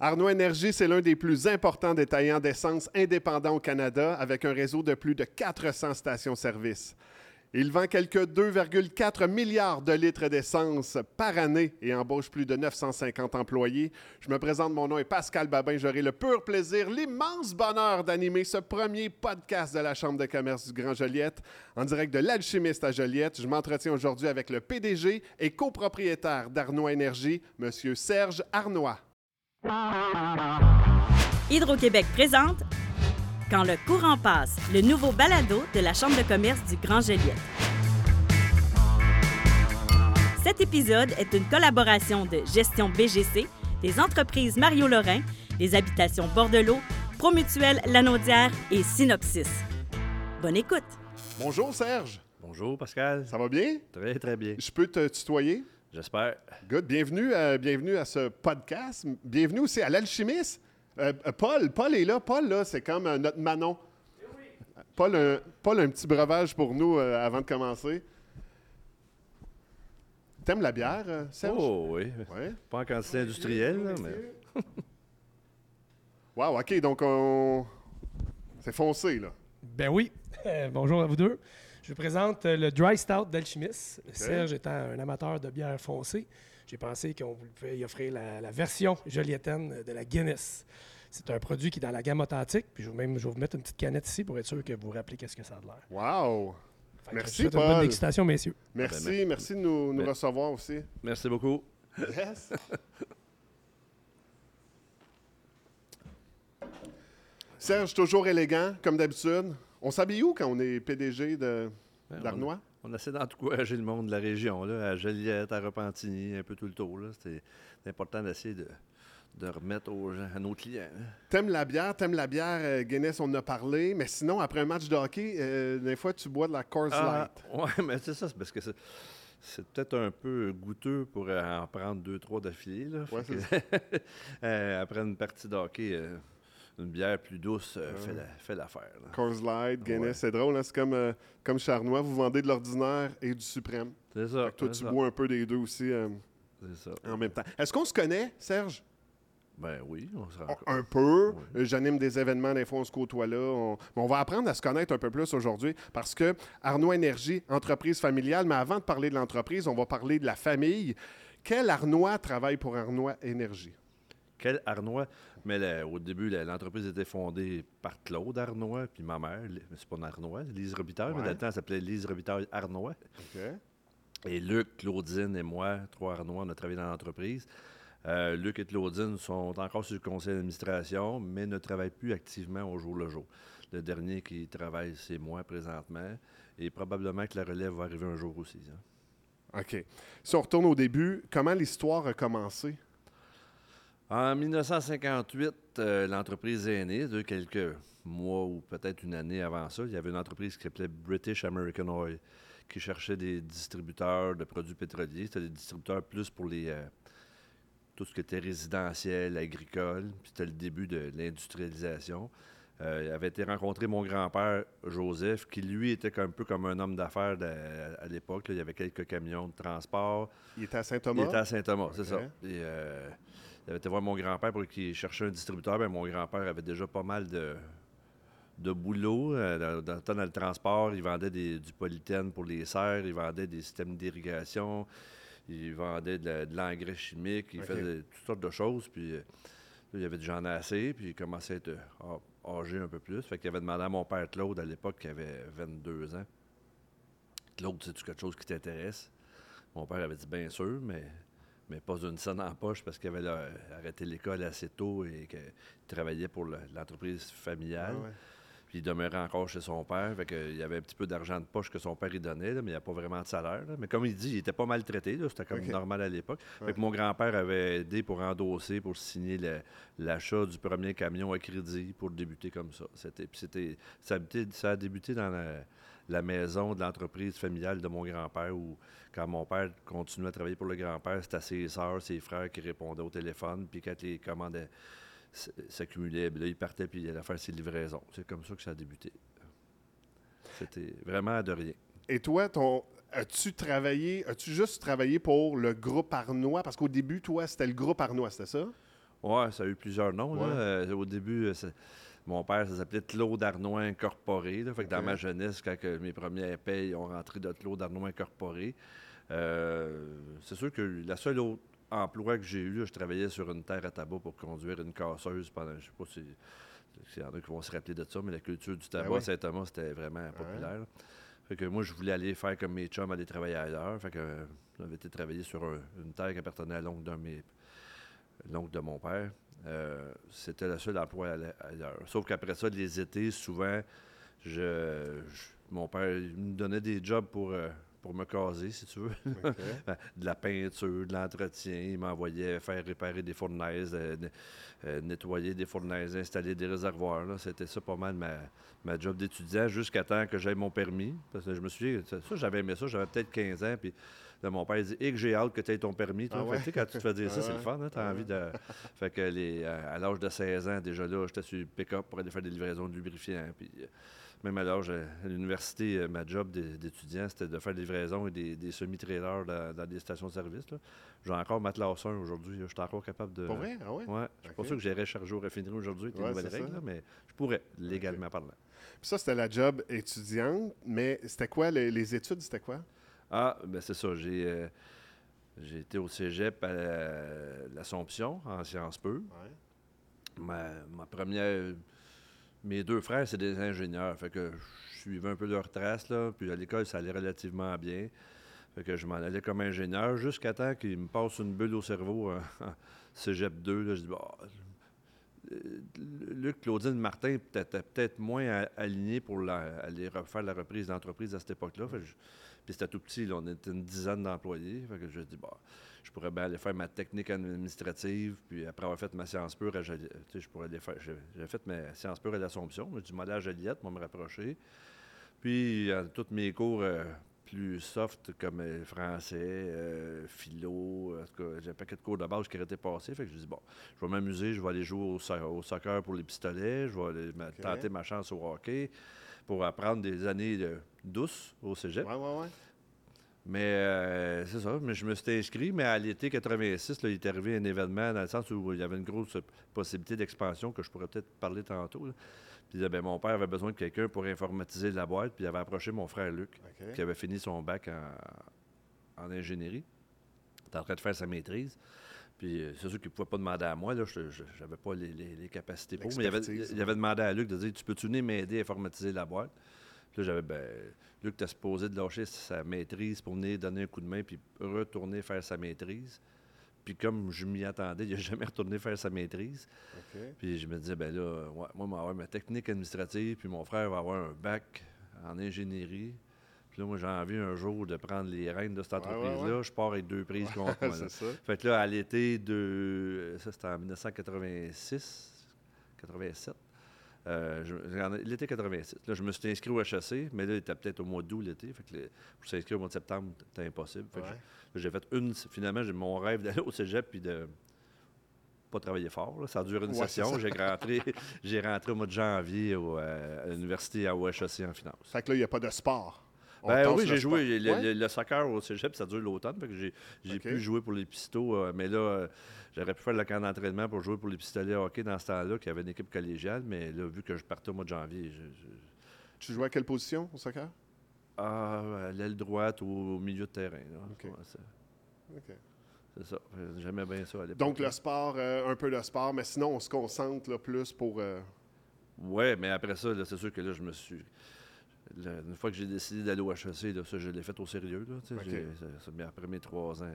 Arnaud Énergie, c'est l'un des plus importants détaillants d'essence indépendants au Canada avec un réseau de plus de 400 stations-service. Il vend quelques 2,4 milliards de litres d'essence par année et embauche plus de 950 employés. Je me présente, mon nom est Pascal Babin. J'aurai le pur plaisir, l'immense bonheur d'animer ce premier podcast de la Chambre de commerce du Grand Joliette en direct de l'Alchimiste à Joliette. Je m'entretiens aujourd'hui avec le PDG et copropriétaire d'Arnois Énergie, M. Serge Arnois. Hydro-Québec présente Quand le courant passe, le nouveau balado de la Chambre de commerce du Grand Joliette. Cet épisode est une collaboration de Gestion BGC, des entreprises Mario Lorrain, des habitations Bordelot, Promutuel Lanaudière et Synopsis. Bonne écoute! Bonjour Serge, Bonjour Pascal. ça va bien? Très très bien. Je peux te tutoyer? J'espère. Good. Bienvenue, euh, bienvenue à ce podcast. Bienvenue aussi à l'alchimiste. Euh, euh, Paul, Paul est là. Paul, là, c'est comme euh, notre Manon. Paul, un, Paul, un petit breuvage pour nous euh, avant de commencer. T'aimes la bière, Serge? Oh oui. Ouais. Pas en quantité industrielle, là, mais. Wow, OK, donc on... c'est foncé, là. Ben oui. Euh, bonjour à vous deux. Je vous présente euh, le Dry Stout d'Alchimiste. Serge étant un amateur de bière foncée, j'ai pensé qu'on pouvait y offrir la, la version jolietaine de la Guinness. C'est un produit qui est dans la gamme authentique. Puis je vais, même, je vais vous mettre une petite canette ici pour être sûr que vous vous rappelez qu'est-ce que ça a de l'air. Wow! Fait Merci, je vous une bonne dégustation, messieurs. Merci, Ben, ben, merci de nous, nous ben. recevoir aussi. Merci beaucoup. Yes! Serge, toujours élégant, comme d'habitude. On s'habille où quand on est PDG de Ben, d'Arnois? On, on essaie d'encourager le monde de la région, là, à Joliette, à Repentigny, un peu tout le tour. C'est important d'essayer de, de remettre aux gens, à nos clients. T'aimes la bière, t'aimes la bière euh, Guinness, on en a parlé, mais sinon, après un match de hockey, euh, des fois, tu bois de la Coors Ah, Light. ouais, mais c'est ça, c'est parce que c'est, peut-être un peu goûteux pour en prendre deux, trois d'affilée. Ouais, euh, après une partie de hockey, une bière plus douce euh, fait, la- fait l'affaire. là. Coors Light, Guinness, Ouais. c'est drôle, hein, c'est comme, euh, comme chez Arnois, vous vendez de l'ordinaire et du suprême. C'est ça. Fait que toi, tu ça, bois un peu des deux aussi euh, C'est ça. en même temps. Est-ce qu'on se connaît, Serge? Ben oui, on se On- rencontre. Un peu. J'anime des événements, des fois on se côtoie là. On va apprendre à se connaître un peu plus aujourd'hui parce que Arnois Énergie, entreprise familiale, mais avant de parler de l'entreprise, on va parler de la famille. Quel Arnois travaille pour Arnois Énergie? Quel Arnois? Mais la- au début, l'entreprise était fondée par Claude Arnois, puis ma mère, c'est pas Arnois, Lise Robitaille, mais Ouais. elle s'appelait Lise Robitaille Arnois. OK. Et Luc, Claudine et moi, trois Arnois, on a travaillé dans l'entreprise. Euh, Luc et Claudine sont encore sur le conseil d'administration, mais ne travaillent plus activement au jour le jour. Le dernier qui travaille, c'est moi présentement, et probablement que la relève va arriver un jour aussi. hein. OK. Si on retourne au début, comment l'histoire a commencé? En 1958, euh, l'entreprise est née. De quelques mois ou peut-être une année avant ça, il y avait une entreprise qui s'appelait British American Oil qui cherchait des distributeurs de produits pétroliers. C'était des distributeurs plus pour les euh, tout ce qui était résidentiel, agricole. Puis c'était le début de l'industrialisation. Euh, il avait été rencontré mon grand-père Joseph, qui lui était un peu comme un homme d'affaires à l'époque. Il y avait quelques camions de transport. Il était à Il Saint-Thomas? était à Saint-Thomas, c'est ça. Et, il avait été voir mon grand-père pour qu'il cherchait un distributeur. Ben, mon grand-père avait déjà pas mal de, de boulot. euh, dans, dans, le temps, dans le transport, il vendait des- du polythène pour les serres, il vendait des systèmes d'irrigation, il vendait de, l'engrais chimique, il faisait toutes sortes de choses. Puis euh, là, il avait déjà en assez, puis il commençait à être euh, âgé un peu plus. Fait qu'il avait demandé à mon père Claude, à l'époque, qui avait 22 ans. Claude, c'est-tu quelque chose qui t'intéresse? Mon père avait dit bien sûr, mais, mais pas une scène en poche parce qu'il avait arrêté l'école assez tôt et qu'il travaillait pour le- l'entreprise familiale. Ah ouais. Puis il demeurait encore chez son père. Fait que, il y avait un petit peu d'argent de poche que son père lui donnait, là, mais il n'y a pas vraiment de salaire. là. Mais comme il dit, il était pas maltraité. C'était comme normal à l'époque. Fait Ouais. que mon grand-père avait aidé pour endosser, pour signer l'achat du premier camion à crédit pour débuter comme ça. C'était, ça a débuté dans la, la maison de l'entreprise familiale de mon grand-père où, quand mon père continuait à travailler pour le grand-père, c'était ses sœurs, ses frères qui répondaient au téléphone. Puis quand les commandes euh, s'accumulaient, ben là, il partait puis il allait faire ses livraisons. C'est comme ça que ça a débuté. C'était vraiment de rien. Et toi, ton, as-tu travaillé, as-tu juste travaillé pour le groupe Arnois? Parce qu'au début, toi, c'était le groupe Arnois, c'était ça? Oui, ça a eu plusieurs noms. au début, mon père, ça s'appelait Claude Arnois Incorporé. Fait que Dans ma jeunesse, quand mes premiers payes ont rentré de Claude Arnois Incorporé, c'est sûr que la seule autre emploi que j'ai eu, je travaillais sur une terre à tabac pour conduire une casseuse pendant, je sais pas si il y en a qui vont se rappeler de ça, mais la culture du tabac à Saint-Thomas, c'était vraiment populaire. Fait que moi, je voulais aller faire comme mes chums, aller travailler ailleurs. Fait que j'avais été travailler sur une terre qui appartenait à l'oncle l'oncle de mon père. Euh, c'était le seul emploi ailleurs. Sauf qu'après ça, les étés, souvent, je, mon père me donnait des jobs pour euh, pour me caser, si tu veux. Ben, de la peinture, de l'entretien. Il m'envoyait faire réparer des fournaises, euh, euh, nettoyer des fournaises, installer des réservoirs. C'était ça pas mal ma, ma job d'étudiant jusqu'à temps que j'aie mon permis. Parce que je me suis dit, ça, j'avais aimé ça, j'avais peut-être 15 ans. Puis mon père dit, et que j'ai hâte que tu aies ton permis. Toi. Ah quand tu te fais dire ça, c'est le fun. Hein, tu as envie de. fait que les, à, l'âge de 16 ans, déjà là, j'étais sur pick-up pour aller faire des livraisons de lubrifiants. Puis euh, même à l'âge, à l'université, euh, ma job d'étudiant, c'était de faire des livraisons et des, semi-trailers dans, des stations-service. de J'ai encore ma classe 1 aujourd'hui. Je suis encore capable de. Pour vrai? Ah ouais? Ouais. Je suis pas sûr que j'irais charger au raffinerie aujourd'hui avec les nouvelles règles, mais je pourrais, légalement parlant. Puis ça, c'était la job étudiante, mais c'était quoi? Les, études, c'était quoi? Ah, ben c'est ça. J'ai. Euh, j'ai été au cégep à l'Assomption, en sciences peu. Ma, ma, première mes deux frères, c'est des ingénieurs. Fait que je suivais un peu leur trace, là. Puis à l'école, ça allait relativement bien. Fait que je m'en allais comme ingénieur jusqu'à temps qu'il me passe une bulle au cerveau en, cégep 2. Là, je dis, bah, Luc Claudine Martin était peut-être moins aligné pour aller faire la reprise d'entreprise à cette époque-là. Puis c'était tout petit, on était une dizaine d'employés. Fait que je dis, bah, je pourrais bien aller faire ma technique administrative, puis après avoir fait ma science pure, je, je pourrais aller faire. J'ai fait ma science pure à l'Assomption, du modèle à Joliette, moi me rapprocher. Puis, à tous mes cours euh, plus soft, comme euh, français, euh, philo, en tout cas, j'ai un paquet de cours de base qui été passés. Fait que je dis, bon, je vais m'amuser, je vais aller jouer au, soccer pour les pistolets, je vais aller tenter ma chance au hockey pour apprendre des années douces au cégep. Ouais, ouais, ouais. Mais euh, c'est ça, mais je me suis inscrit, mais à l'été 86, il est arrivé un événement dans le sens où il y avait une grosse possibilité d'expansion que je pourrais peut-être parler tantôt. Puis ben, mon père avait besoin de quelqu'un pour informatiser la boîte, puis il avait approché mon frère Luc, qui avait fini son bac en, ingénierie. Il était en train de faire sa maîtrise. Puis euh, c'est sûr qu'il ne pouvait pas demander à moi, là, je n'avais pas les, capacités pour. Mais il avait, il avait, demandé à Luc de dire Tu peux-tu venir m'aider à informatiser la boîte? Là, j'avais, ben, Luc, t'as supposé de lâcher sa maîtrise pour venir donner un coup de main puis retourner faire sa maîtrise. Puis comme je m'y attendais, il n'a jamais retourné faire sa maîtrise. Puis je me disais, ben là, moi, je vais avoir ma technique administrative, puis mon frère va avoir un bac en ingénierie. Puis là, moi, j'ai envie un jour de prendre les rênes de cette entreprise-là. Je pars avec deux prises contre moi. Ça. Fait que là, à l'été de. Ça, c'était en 1986, 87. Euh, l'été 86. Là, je me suis inscrit au HEC, mais là, il était peut-être au mois d'août l'été. Fait que pour s'inscrire au mois de septembre, c'était impossible. j'ai fait une. Finalement, j'ai mon rêve d'aller au cégep puis de pas travailler fort. Ça a duré une session. J'ai rentré, j'ai rentré au mois de janvier euh, à l'université à HEC en finance. Fait que là, il n'y a pas de sport. Ben oui, j'ai joué le, soccer au cégep, ça dure l'automne. J'ai pu jouer pour les pistos, euh, mais là, J'aurais pu faire le camp d'entraînement pour jouer pour les pistolets hockey dans ce temps-là, qui avait une équipe collégiale, mais là, vu que je partais au mois de janvier. Tu jouais à quelle position au soccer? Ah, à l'aile droite ou au milieu de terrain. OK. c'est ça. J'aimais bien ça à l'époque. Donc, le sport, euh, un peu de sport, mais sinon, on se concentre là, plus pour. Euh, oui, mais après ça, c'est sûr que là, je me suis. Une fois que j'ai décidé d'aller au HEC, ça, je l'ai fait au sérieux. Là, après mes trois ans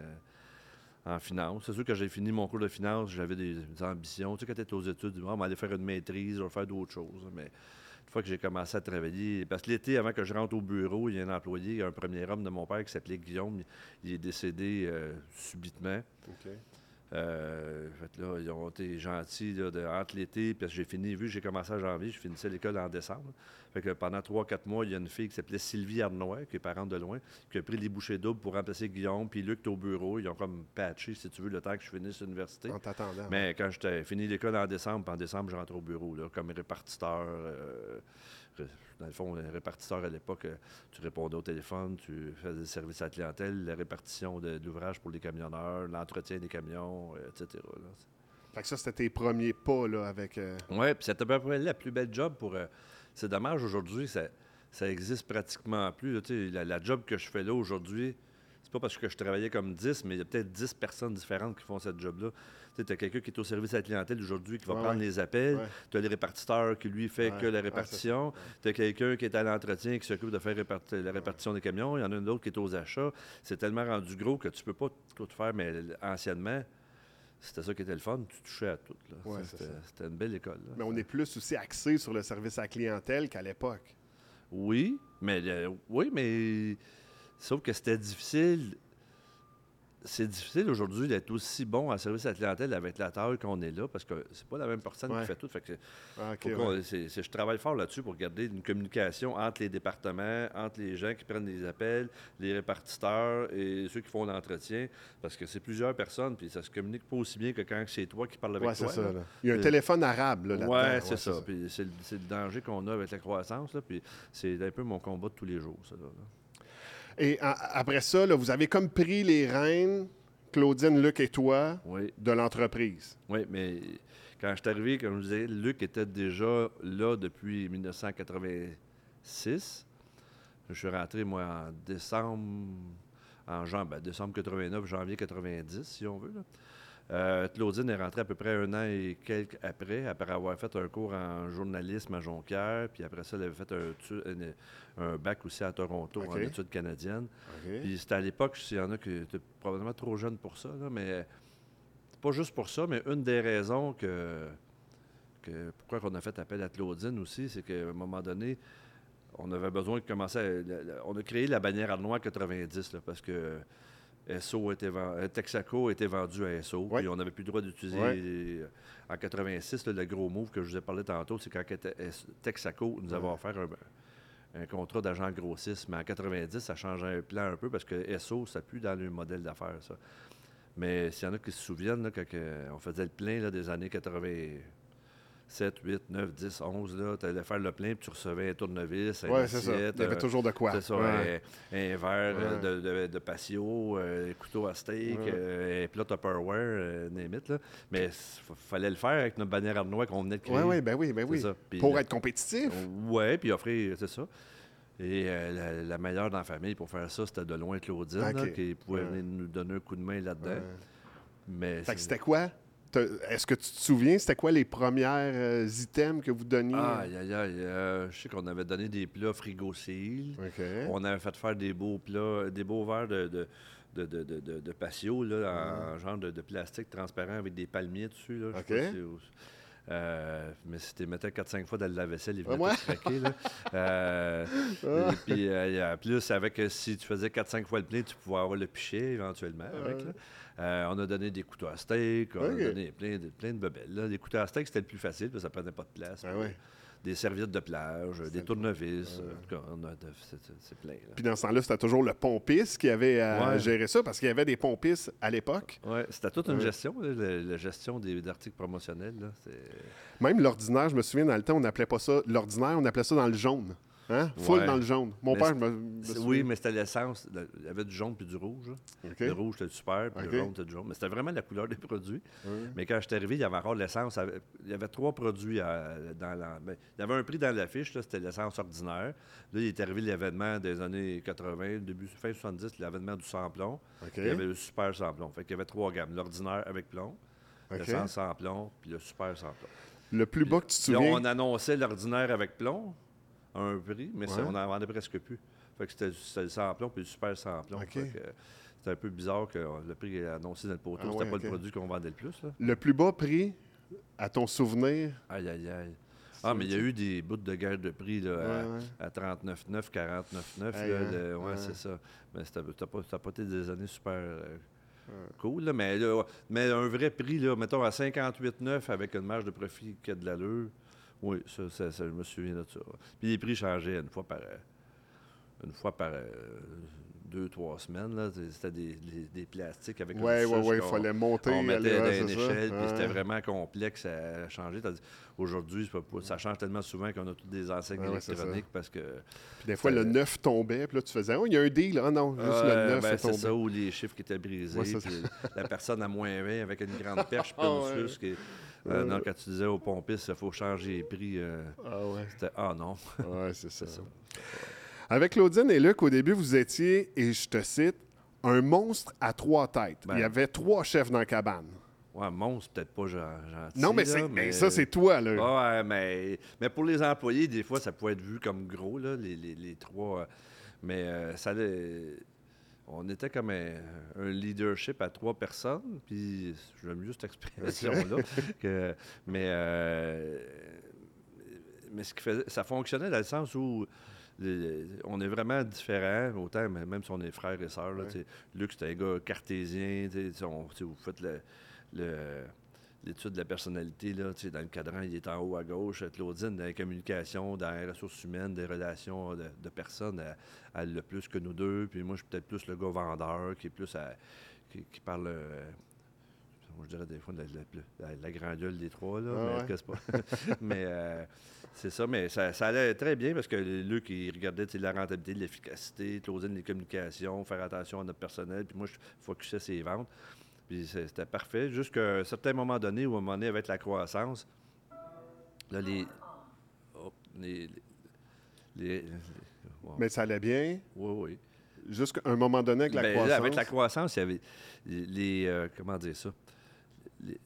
en finance. C'est sûr que j'ai fini mon cours de finance, j'avais des, ambitions. Tu sais, quand tu étais aux études, on va aller faire une maîtrise, on va faire d'autres choses. Mais une fois que j'ai commencé à travailler, parce que l'été, avant que je rentre au bureau, il y a un employé, un premier homme de mon père qui s'appelait Guillaume, il est décédé euh, subitement. Euh, fait là, ils ont été gentils là, de, entre l'été, puis j'ai fini, vu que j'ai commencé en janvier, je finissais l'école en décembre. Fait que pendant trois, quatre mois, il y a une fille qui s'appelait Sylvie Arnois, qui est parente de loin, qui a pris les bouchées doubles pour remplacer Guillaume, puis Luc au bureau. Ils ont comme patché, si tu veux, le temps que je finisse l'université. En t'attendant. Mais quand j'étais fini l'école en décembre, puis en décembre, je rentre au bureau, là, comme répartiteur. Euh, dans le fond, un répartiteur à l'époque, euh, tu répondais au téléphone, tu faisais des services à la clientèle, la répartition de, l'ouvrage pour les camionneurs, l'entretien des camions, euh, etc. Fait que ça, c'était tes premiers pas là, avec. euh, Oui, puis c'était à peu près la plus belle job pour. euh, c'est dommage aujourd'hui, ça, ça existe pratiquement plus. là, la, la job que je fais là aujourd'hui, c'est pas parce que je travaillais comme 10, mais il y a peut-être 10 personnes différentes qui font cette job-là. Tu as quelqu'un qui est au service à la clientèle aujourd'hui qui va Ouais, prendre ouais. les appels. Ouais. Tu as le répartiteur qui lui fait que la répartition. tu as quelqu'un qui est à l'entretien qui s'occupe de faire réparti- la répartition des camions. Il y en a un autre qui est aux achats. C'est tellement rendu gros que tu peux pas tout faire, mais anciennement, c'était ça qui était le fun. Tu touchais à tout. Ouais, C'était une belle école. là. Mais on est plus aussi axé sur le service à la clientèle qu'à l'époque. Oui, mais euh, oui, mais sauf que c'était difficile. C'est difficile aujourd'hui d'être aussi bon en service à la clientèle avec la taille qu'on est là, parce que c'est pas la même personne Ouais. qui fait tout. Fait que Ah, je travaille fort là-dessus pour garder une communication entre les départements, entre les gens qui prennent les appels, les répartiteurs et ceux qui font l'entretien, parce que c'est plusieurs personnes, puis ça se communique pas aussi bien que quand c'est toi qui parles avec Ouais, toi. ça. là. là. Il y a un téléphone arabe là, là-dedans. Ouais, c'est ça. Puis c'est le, c'est le danger qu'on a avec la croissance. Là, puis c'est un peu mon combat de tous les jours, ça. Et a- après ça, là, vous avez comme pris les rênes, Claudine, Luc et toi, Oui, de l'entreprise. oui, mais quand je suis arrivé, comme je disais, Luc était déjà là depuis 1986. Je suis rentré, moi, en décembre, en ben, décembre 89, janvier 90, si on veut. là. Euh, Claudine est rentrée à peu près un an et quelques après, après avoir fait un cours en journalisme à Jonquière, puis après ça, elle avait fait un, bac aussi à Toronto en études canadiennes. Puis c'était à l'époque, s'il y en a qui étaient probablement trop jeunes pour ça, là, mais pas juste pour ça, mais une des raisons que, que pourquoi on a fait appel à Claudine aussi, c'est qu'à un moment donné, on avait besoin de commencer à, on a créé la bannière Arnois 90 là, parce que SO était euh, Texaco était vendu à SO, Ouais. puis on n'avait plus le droit d'utiliser Ouais. euh, en 86 là, le gros move que je vous ai parlé tantôt, c'est quand Texaco nous avait offert un, un contrat d'agent grossiste, mais en 90 ça changeait un plan un peu parce que SO ça plus dans le modèle d'affaires ça. Mais s'il y en a qui se souviennent, là, quand on faisait le plein là, des années 87, 8, 9, 10, 11, tu allais faire le plein puis tu recevais un tournevis, un Ouais, ça. assiette, Il y avait toujours de quoi. c'est ça, Ouais. un, un verre euh, Ouais. de, de, de patio, euh, un couteau à steak, euh, un plat Tupperware, it, là. Mais il fallait le faire avec notre bannière Arnois qu'on venait de créer. Oui, oui, ben oui, ben oui. ça. Pour être compétitif. Oui, puis offrir, c'est ça. Et euh, la, la meilleure dans la famille pour faire ça, c'était de loin Claudine, là, Ok. qui pouvait venir nous donner un coup de main là-dedans. Mais Fait que c'était quoi? Est-ce que tu te souviens, c'était quoi les premières euh, items que vous donniez? Aïe, aïe, aïe. euh, je sais qu'on avait donné des plats frigo seal. On avait fait faire des beaux plats, des beaux verres de, de, de, de, de, patio, là, en genre de, de plastique transparent avec des palmiers dessus. Là, sais OK. pas si- euh, mais si tu mettais 4-5 fois dans le lave-vaisselle, il venait Ouais. tout craquer. Là. Euh, Ah. et puis, euh, plus, avec, si tu faisais 4-5 fois le plein, tu pouvais avoir le pichet éventuellement. avec, là. Euh, on a donné des couteaux à steak, on a donné plein de, plein de bebelles. là. Des couteaux à steak, c'était le plus facile, parce que ça prenait pas de place. Ah ouais. Des serviettes de plage, des tournevis. En tout cas, c'est- plein. là. Puis dans ce temps-là, c'était toujours le pompiste qui avait à Ouais. gérer ça parce qu'il y avait des pompistes à l'époque. Ouais, c'était toute une Ouais. gestion, là, la, la gestion des articles promotionnels. Là, Même l'ordinaire, je me souviens, dans le temps, on n'appelait pas ça l'ordinaire, on appelait ça dans le jaune. Hein? Full Ouais. dans le jaune. Mon Mais père, me, me oui, mais c'était l'essence. le- Il y avait du jaune puis du rouge. là. Le rouge, c'était du super, puis le jaune, c'était du jaune. Mais c'était vraiment la couleur des produits. Mais quand je suis arrivé, il y avait encore l'essence. Il y avait trois produits à- dans la. ben, il y avait un prix dans l'affiche, là, c'était l'essence ordinaire. Là, il est arrivé l'événement des années 80, début, fin 70, l'avènement du sans-plomb. OK. Il y avait le super sans-plomb. Fait qu'il y avait trois gammes. L'ordinaire avec plomb, l'essence sans plomb, puis le super sans plomb. Le plus bas que tu te Là, souviens? on annonçait l'ordinaire avec plomb à un prix, mais Ouais. on en vendait presque plus. Fait que c'était le sans plomb puis le super que, euh, C'était un peu bizarre que euh, le prix annoncé dans le poteau. Ah c'était ouais, pas le produit qu'on vendait le plus. Là. Le plus bas prix, à ton souvenir? Aïe, aïe, aïe. Ah, mais il y a eu des bouts de guerre de prix là, à- Ouais, à, 39,9, 49,9. Aïe, là, hein, ouais, c'est ça. Mais t'as pas, pas été des années super euh, cool. Là, mais, là, mais un vrai prix, là, mettons à 58,9 avec une marge de profit qui a de l'allure. Oui, ça, ça, ça, je me souviens de ça. Puis les prix changeaient une fois par. euh, Une fois par. euh, deux, trois semaines. là. C'était des, des- des plastiques avec une oui, oui, il fallait monter. on mettait ouais, une échelle, puis c'était Ouais. vraiment complexe à changer. Aujourd'hui, ça change tellement souvent qu'on a toutes des enseignes Ouais, ouais, électroniques parce que. Puis des fois, le Euh, 9 tombait, puis là, tu faisais, oh, il y a un deal. Ah non, juste Ouais, le 9 ben, est c'est ça, ou les chiffres qui étaient brisés. Ouais, puis la personne à moins 20 avec une grande perche, puis une ouais. suce qui- euh, non, quand tu disais au pompiste, il faut changer les prix, euh, Ah ouais, c'était Ah non. ouais c'est ça. Avec Claudine et Luc, au début, vous étiez, et je te cite, un monstre à trois têtes. Ben. Il y avait trois chefs dans la cabane. Ouais, monstre, peut-être pas gen- gentil. Non, mais, là, c'est, mais ça, c'est toi, là. Ouais, mais, mais pour les employés, des fois, ça pouvait être vu comme gros, là, les, les- les trois. euh, Mais euh, ça allait- On était comme un, un leadership à trois personnes, puis j'aime juste cette expression-là. mais, euh, mais ce qui faisait, ça fonctionnait dans le sens où les- on est vraiment différents, autant même si on est frères et sœurs. là, Ouais. Luc, c'est un gars cartésien. on- vous faites le- le- l'étude de la personnalité, là, tu sais, dans le cadran, il est en haut à gauche. Claudine, dans la communication, dans les ressources humaines, des relations de, de personnes, elle, elle le plus que nous deux. Puis moi, je suis peut-être plus le gars vendeur, qui est plus à- qui, qui parle. euh, je dirais des fois la, la- la- des trois, là, Ah mais ouais. c'est pas. mais euh, c'est ça, mais ça, ça allait très bien parce que Luc, il regardait la rentabilité, l'efficacité, Claudine, les communications, faire attention à notre personnel, puis moi, je focusais ses ventes. Puis c'était parfait. Jusqu'à un certain moment donné, où à un moment donné, avec la croissance, là, les. oh, les. les- les- wow. Mais ça allait bien, oui, oui. jusqu'à un moment donné avec la Ben, là, croissance? avec la croissance, il y avait les. euh, comment dire ça? Les-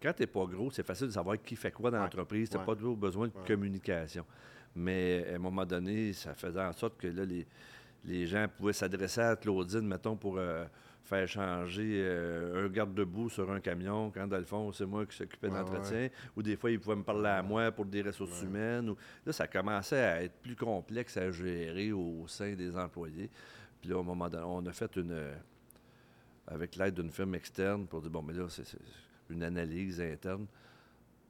quand tu n'es pas gros, c'est facile de savoir qui fait quoi dans Ouais, l'entreprise. Tu n'as ouais. pas toujours besoin de Ouais. communication. Mais à un moment donné, ça faisait en sorte que là, les, les gens pouvaient s'adresser à Claudine, mettons, pour euh, faire changer euh, un garde-debout sur un camion, quand dans le fond, c'est moi qui s'occupais de Ouais, l'entretien. Ou des fois, ils pouvaient me parler à moi pour des ressources humaines. Ou... Là, ça commençait à être plus complexe à gérer au sein des employés. Puis là, au moment donné, on a fait une. euh, avec l'aide d'une firme externe pour dire bon, mais là, c'est une analyse interne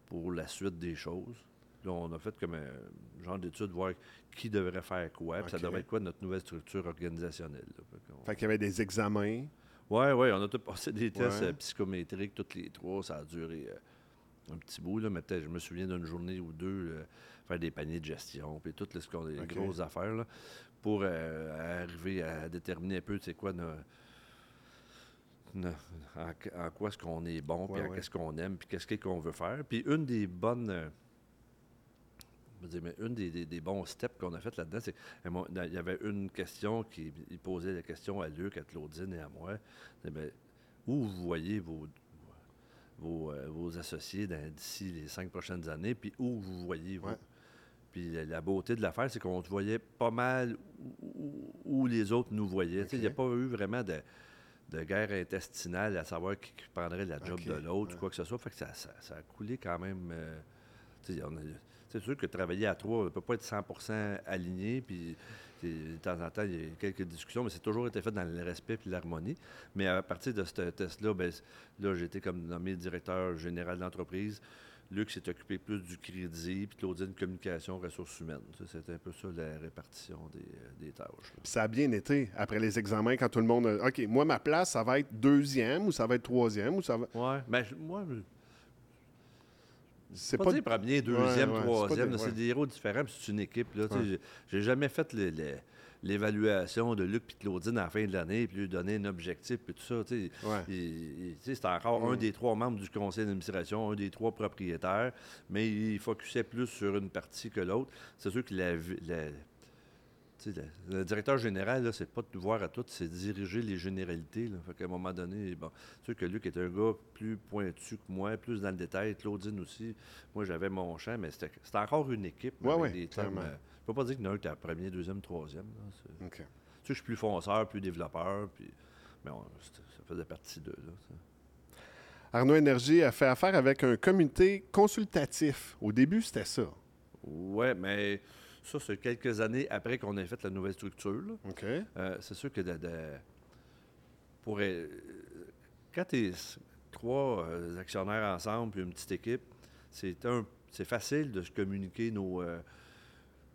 pour la suite des choses. Là, on a fait comme un genre d'étude, voir qui devrait faire quoi, puis ça devrait être quoi notre nouvelle structure organisationnelle. là. Fait qu'il y avait des examens. Ouais, ouais, on a tout passé des tests Ouais. euh, psychométriques, toutes les trois. Ça a duré euh, un petit bout, là, mais peut-être, je me souviens d'une journée ou deux, euh, faire des paniers de gestion, puis toutes les, ce qu'on- les OK. grosses affaires, là, pour euh, arriver à déterminer un peu, c'est quoi, nos- nos- en, en quoi est-ce qu'on est bon, puis ouais. qu'est-ce qu'on aime, puis qu'est-ce qu'on veut faire. Puis une des bonnes... dire, mais une des, des- des bons steps qu'on a fait là-dedans, c'est il y avait une question qui il posait la question à Luc, à Claudine et à moi. C'est, ben, où vous voyez vos, vos, euh, vos associés d'ici les cinq prochaines années, puis où vous voyez vous? Ouais. Puis la, la beauté de l'affaire, c'est qu'on te voyait pas mal où, les autres nous voyaient. Il n'y a pas eu vraiment de, de guerre intestinale à savoir qui, qui prendrait la job de l'autre ouais. ou quoi que ce soit. Fait que ça, ça- ça a coulé quand même. euh, on a- c'est sûr que travailler à trois, on ne peut pas être 100% aligné. Puis de temps en temps, il y a quelques discussions, mais c'est toujours été fait dans le respect et l'harmonie. Mais à partir de ce test-là, ben, là, j'ai été comme nommé directeur général d'entreprise. Luc s'est occupé plus du crédit, puis Claudine, communication, ressources humaines. C'était un peu ça la répartition des, euh, des tâches. là. Puis ça a bien été après les examens quand tout le monde. a- OK, moi, ma place, ça va être deuxième ou ça va être troisième ou ça va. Ouais, ben, moi, C'est pas, pas. dire premier, deuxième, ouais, c'est des- des héros différents, c'est une équipe. Là, Ouais. j'ai- jamais fait l'évaluation de Luc et Claudine à la fin de l'année, puis lui donner un objectif, puis tout ça. c'est encore un Mm. des trois membres du conseil d'administration, un des trois propriétaires, mais il focusait plus sur une partie que l'autre. C'est sûr que la, la- le directeur général, là, c'est pas de voir à tout, c'est de diriger les généralités. Là. Fait qu'à un moment donné, bon, c'est sûr que Luc est un gars plus pointu que moi, plus dans le détail. Claudine aussi. Moi, j'avais mon champ, mais c'était c'était encore une équipe. Avec ouais, des termes, euh, je peux pas dire qu'il y en a un qui est premier, deuxième, troisième. là. C'est- OK. Tu sais, je suis plus fonceur, plus développeur, puis... mais on- ça faisait partie d'eux. Arnaud Énergie a fait affaire avec un comité consultatif. Au début, c'était ça. Ouais, mais ça, c'est quelques années après qu'on ait fait la nouvelle structure. là. OK. Euh, c'est sûr que de, de- pour, euh, quand tu trois euh, actionnaires ensemble puis une petite équipe, c'est un c'est facile de se communiquer nos, euh,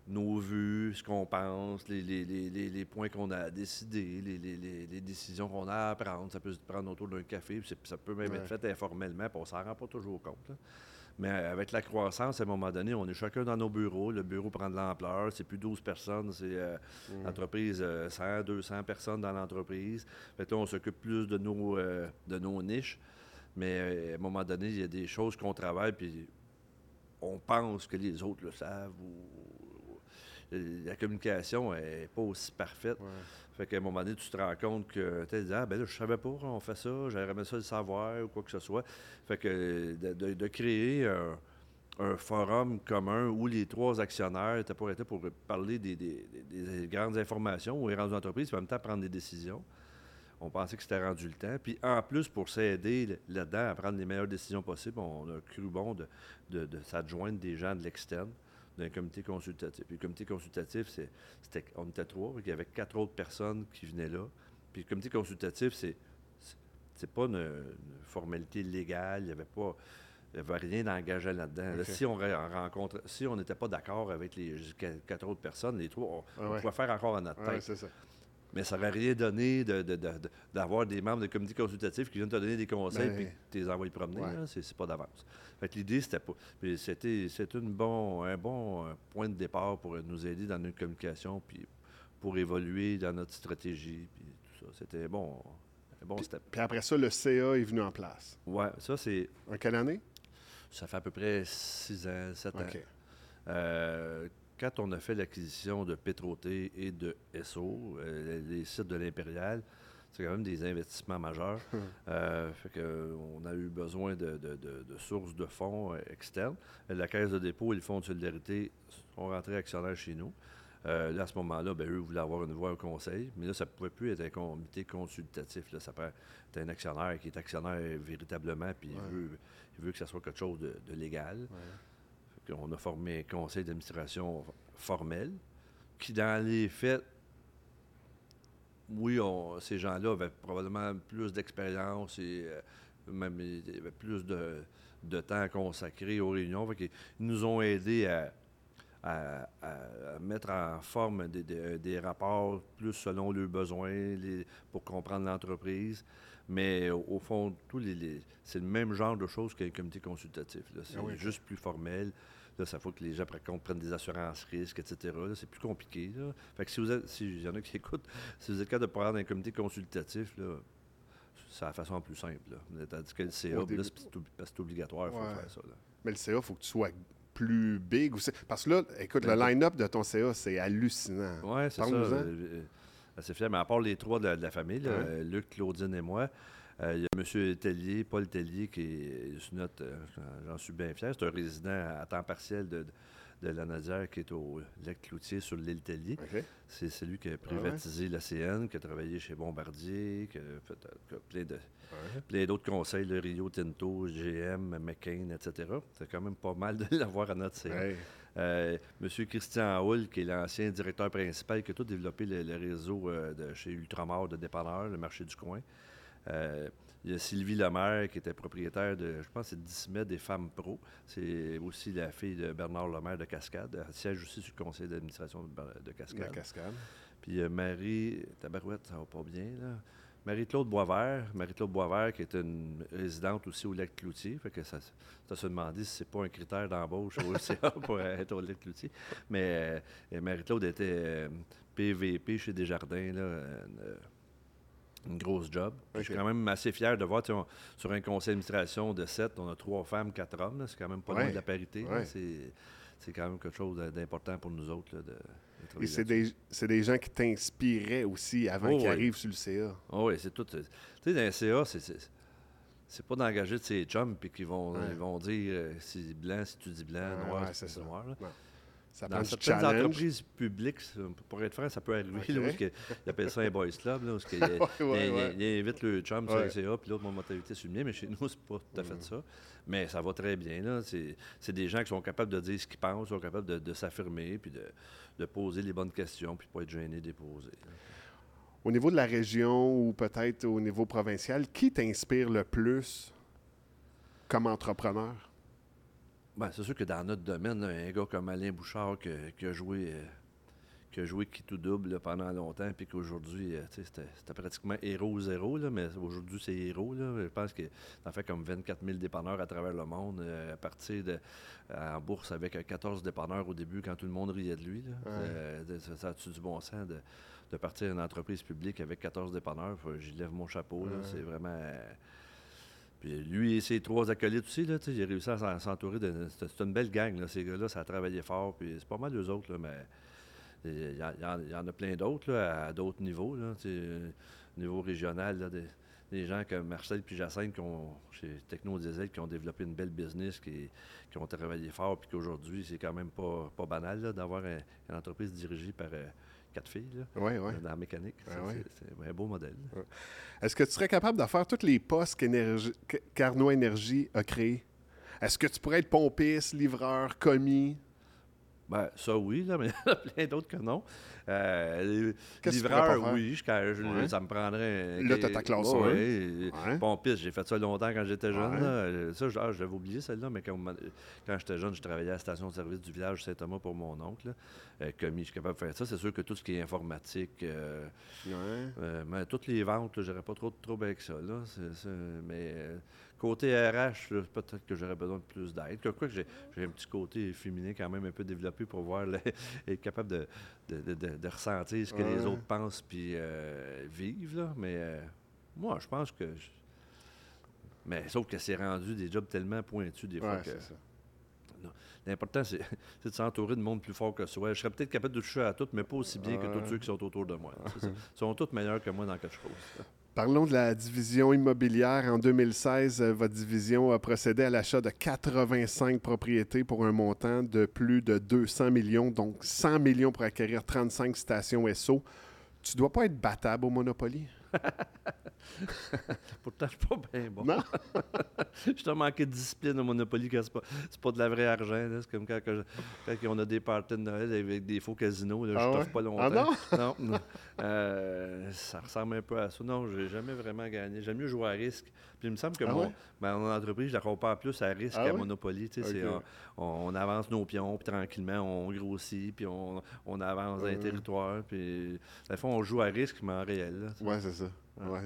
nos vues, ce qu'on pense, les, les- les- les- les points qu'on a à décider, les, les- les- les décisions qu'on a à prendre. Ça peut se prendre autour d'un café, puis c'est- ça peut même Ouais. être fait informellement, puis on s'en rend pas toujours compte. là. Mais avec la croissance, à un moment donné, on est chacun dans nos bureaux. Le bureau prend de l'ampleur. C'est plus 12 personnes, c'est euh, l'entreprise, euh, 100, 200 personnes dans l'entreprise. Fait là, on s'occupe plus de nos, euh, de nos niches. Mais euh, à un moment donné, il y a des choses qu'on travaille, puis on pense que les autres le savent. Ou... La communication n'est pas aussi parfaite. Ouais. Fait qu'à un moment donné, tu te rends compte que tu dis Ah, ben là, je savais pas, on fait ça, j'aurais aimé ça le savoir ou quoi que ce soit. Fait que de, de- de créer un, un forum commun où les trois actionnaires étaient pour être pour parler des, des- des- des grandes informations aux grandes entreprises, puis en même temps prendre des décisions. On pensait que c'était rendu le temps. Puis en plus, pour s'aider là-dedans à prendre les meilleures décisions possibles, on a cru bon de, de, de s'adjoindre des gens de l'externe, d'un comité consultatif. Puis le comité consultatif, c'est, c'était, on était trois, il y avait quatre autres personnes qui venaient là. Puis le comité consultatif, c'est, c'est, c'est pas une, une formalité légale, il n'y avait pas. Il n'y avait rien d'engagé là-dedans. Là, si on re- rencontre, si on n'était pas d'accord avec les qu- quatre autres personnes, les trois, on, Ah on pouvait faire encore à notre Ouais, tête. c'est ça. Mais ça n'aurait rien donné de- de- de- de- d'avoir des membres de comité consultatif qui viennent te donner des conseils Ben, puis tu les envoies promener. ouais. c'est, pas d'avance. Fait que l'idée, c'était pas. puis c'était, bon, un bon euh, point de départ pour nous aider dans notre communication puis pour évoluer dans notre stratégie puis tout ça. C'était bon. Un bon step. Puis après ça, le CA est venu en place. Ouais, ça, c'est. En quelle année? Ça fait à peu près 6 ans, 7 ans. OK. Euh, quand on a fait l'acquisition de Pétroté et de SO, euh, les sites de l'Impérial, c'est quand même des investissements majeurs. Euh, fait que, on a eu besoin de, de- de- de sources de fonds euh, externes. Euh, La Caisse de dépôt et le Fonds de solidarité sont rentrés actionnaires chez nous. Euh, là, à ce moment-là, ben, eux voulaient avoir une voix au conseil, mais là, ça ne pouvait plus être un comité consultatif. Là. Ça peut être un actionnaire qui est actionnaire véritablement, puis Ouais. il, veut, il veut que ça soit quelque chose de, légal. Qu'on a formé un conseil d'administration formel qui, dans les faits, oui, ces gens-là avaient probablement plus d'expérience et euh, même plus de, de temps à consacrer aux réunions. Qu'ils nous ont aidés à, à- mettre en forme des, des- rapports plus selon leurs besoins pour comprendre l'entreprise. Mais au, au fond, tous les, les- c'est le même genre de choses qu'un comité consultatif. là. C'est Ah oui. juste plus formel. Là, ça faut que les gens, par contre, prennent des assurances risques, etc. Là, c'est plus compliqué. Là. Fait que si vous êtes, si y en a qui écoutent, si vous êtes capable de prendre un comité consultatif, là, c'est la façon plus simple. Là. Tandis que le CA, début. c'est, c'est ob- c'est obligatoire, il faut faire ça. là. Mais le CA, il faut que tu sois plus big. Parce que là, écoute, le Ben, line-up de ton CA, c'est hallucinant. Oui, c'est ça. Assez fier. Mais à part les trois de la, de la famille, là, Ouais. euh, Luc, Claudine et moi, euh, il y a M. Tellier, Paul Tellier, qui est notre. euh, J'en suis bien fier. C'est un résident à temps partiel de, de la Nadière qui est au lac Cloutier sur l'île Tellier. C'est celui qui a ouais? privatisé l'ACN, qui a travaillé chez Bombardier, qui a fait qui a plein de plein d'autres conseils, le Rio Tinto, GM, McCain, etc. C'est quand même pas mal de l'avoir à notre. Ouais. Euh, Monsieur Christian Hull, qui est l'ancien directeur principal, qui a tout développé le, le réseau euh, de chez Ultramar de dépanneurs, le marché du coin. Euh, il y a Sylvie Lemaire, qui était propriétaire de, je pense, c'est Dismet des Femmes Pro. C'est aussi la fille de Bernard Lemaire de Cascade. Elle siège aussi sur le conseil d'administration de, Ber- de Cascade. cascade. Puis Marie, Tabarouette, ça va pas bien, là. Marie-Claude Boisvert, Marie-Claude Boisvert, qui est une résidente aussi au lac Cloutier. Fait que ça, ça se demandé si c'est pas un critère d'embauche au CA pour être au lac Cloutier. Mais euh, Marie-Claude était euh, PVP chez Desjardins, là, une, une grosse job. Je suis quand même assez fier de voir, on- sur un conseil d'administration de sept, on a trois femmes, quatre hommes. C'est quand même pas loin Ouais. de la parité. là. Ouais. C'est, c'est quand même quelque chose d'important pour nous autres. Là, de, de Et c'est des, c'est des gens qui t'inspiraient aussi avant Oh, qu'ils ouais. arrivent sur le CA. Ah oui, c'est tout. Tu sais, dans les CA, c'est- c'est. C'est pas d'engager de ces chums puis qu'ils vont, Ouais. ils vont dire euh, si blanc, si tu dis blanc, Ouais, noir, ouais, si tu c'est dis ça. noir. là. Ça Dans certaines entreprises publiques, ça, pour être franc, ça peut arriver. Ok. Là, où est-ce que- ils appellent ça un boys club. Là, que, Ouais, il, ouais, il- ouais. il invite le chum sur le CA, puis l'autre, mon mentalité mien. Mais chez nous, c'est pas tout à fait ça. Mais ça va très bien. là. C'est c'est des gens qui sont capables de dire ce qu'ils pensent, sont capables de, de s'affirmer, puis de, de poser les bonnes questions, puis pas être gêné de les poser. là. Au niveau de la région ou peut-être au niveau provincial, qui t'inspire le plus comme entrepreneur? Ben, c'est sûr que dans notre domaine, un gars comme Alain Bouchard qui, a joué. Euh, qui a joué qui tout double pendant longtemps, puis qu'aujourd'hui, euh, c'était pratiquement héros zéro, là, mais aujourd'hui, c'est héros. Là. Je pense qu'il en fait comme 24 000 dépanneurs à travers le monde, euh, à partir de, en bourse avec 14 dépanneurs au début, quand tout le monde riait de lui. ça a-tu du bon sens de, de, partir une entreprise publique avec 14 dépanneurs? J'y lève mon chapeau. C'est vraiment... Puis lui et ses trois acolytes aussi, là, réussi à s'entourer de. C'est une belle gang, ces gars-là, ça a travaillé fort. Puis c'est pas mal d'eux autres, là, mais il y, en a plein d'autres à d'autres niveaux, là, niveau régional, des, gens comme Marcel puis Jacinthe qui ont, chez Techno Diesel qui ont développé une belle business, qui, ont travaillé fort, puis qu'aujourd'hui, c'est quand même pas, pas banal d'avoir une entreprise dirigée par euh, quatre filles dans la mécanique. c'est un beau modèle. Est-ce que tu serais capable de faire tous les postes qu'Arnaud Énergie a créés? Est-ce que tu pourrais être pompiste, livreur, commis? Ben, ça oui, là, mais il y en a plein d'autres que non. Euh, livreur, oui, je, ça me prendrait. Là, tu as ta classe Oui. Pompiste, j'ai fait ça longtemps quand j'étais jeune. Ça, ah, j'avais oublié celle-là, mais quand, quand j'étais jeune, je travaillais à la station de service du village Saint-Thomas pour mon oncle. Euh, commis, je suis capable de faire ça. C'est sûr que tout ce qui est informatique, euh, euh, mais toutes les ventes, j'aurais pas trop de troubles avec ça. Là. mais Côté RH, peut-être que j'aurais besoin de plus d'aide. Quoi que j'ai, un petit côté féminin quand même un peu développé pour voir, être capable de, ressentir ce que les autres pensent puis euh, vivent. Là. Mais euh, moi, je pense que. Mais sauf que c'est rendu des jobs tellement pointus des fois que. L'important, c'est, de s'entourer de monde plus fort que soi. Je serais peut-être capable de toucher à tout, mais pas aussi bien que tous ceux qui sont autour de moi. Ils sont tous meilleurs que moi dans quelque chose. Parlons de la division immobilière. En 2016, euh, votre division a procédé à l'achat de 85 propriétés pour un montant de plus de 200 millions, donc 100 millions pour acquérir 35 stations SO. Tu dois pas être battable au Monopoly. Pourtant, je suis pas bien bon. Non? je te manqué de discipline au Monopoly quand c'est pas, pas de la vraie argent. C'est comme quand, on a des parties de Noël avec des faux casinos. Là, je ah pas longtemps. Ah non? non. Euh, ça ressemble un peu à ça. Non, j'ai jamais vraiment gagné. J'aime mieux jouer à risque. Puis il me semble que ah moi, ben, mon entreprise, je la compare plus à risque qu'à Monopoly. On, avance nos pions, puis tranquillement, on grossit, puis on, on avance dans les territoires. Puis, la fois, on joue à risque, mais en réel. Oui, c'est ça. Oui,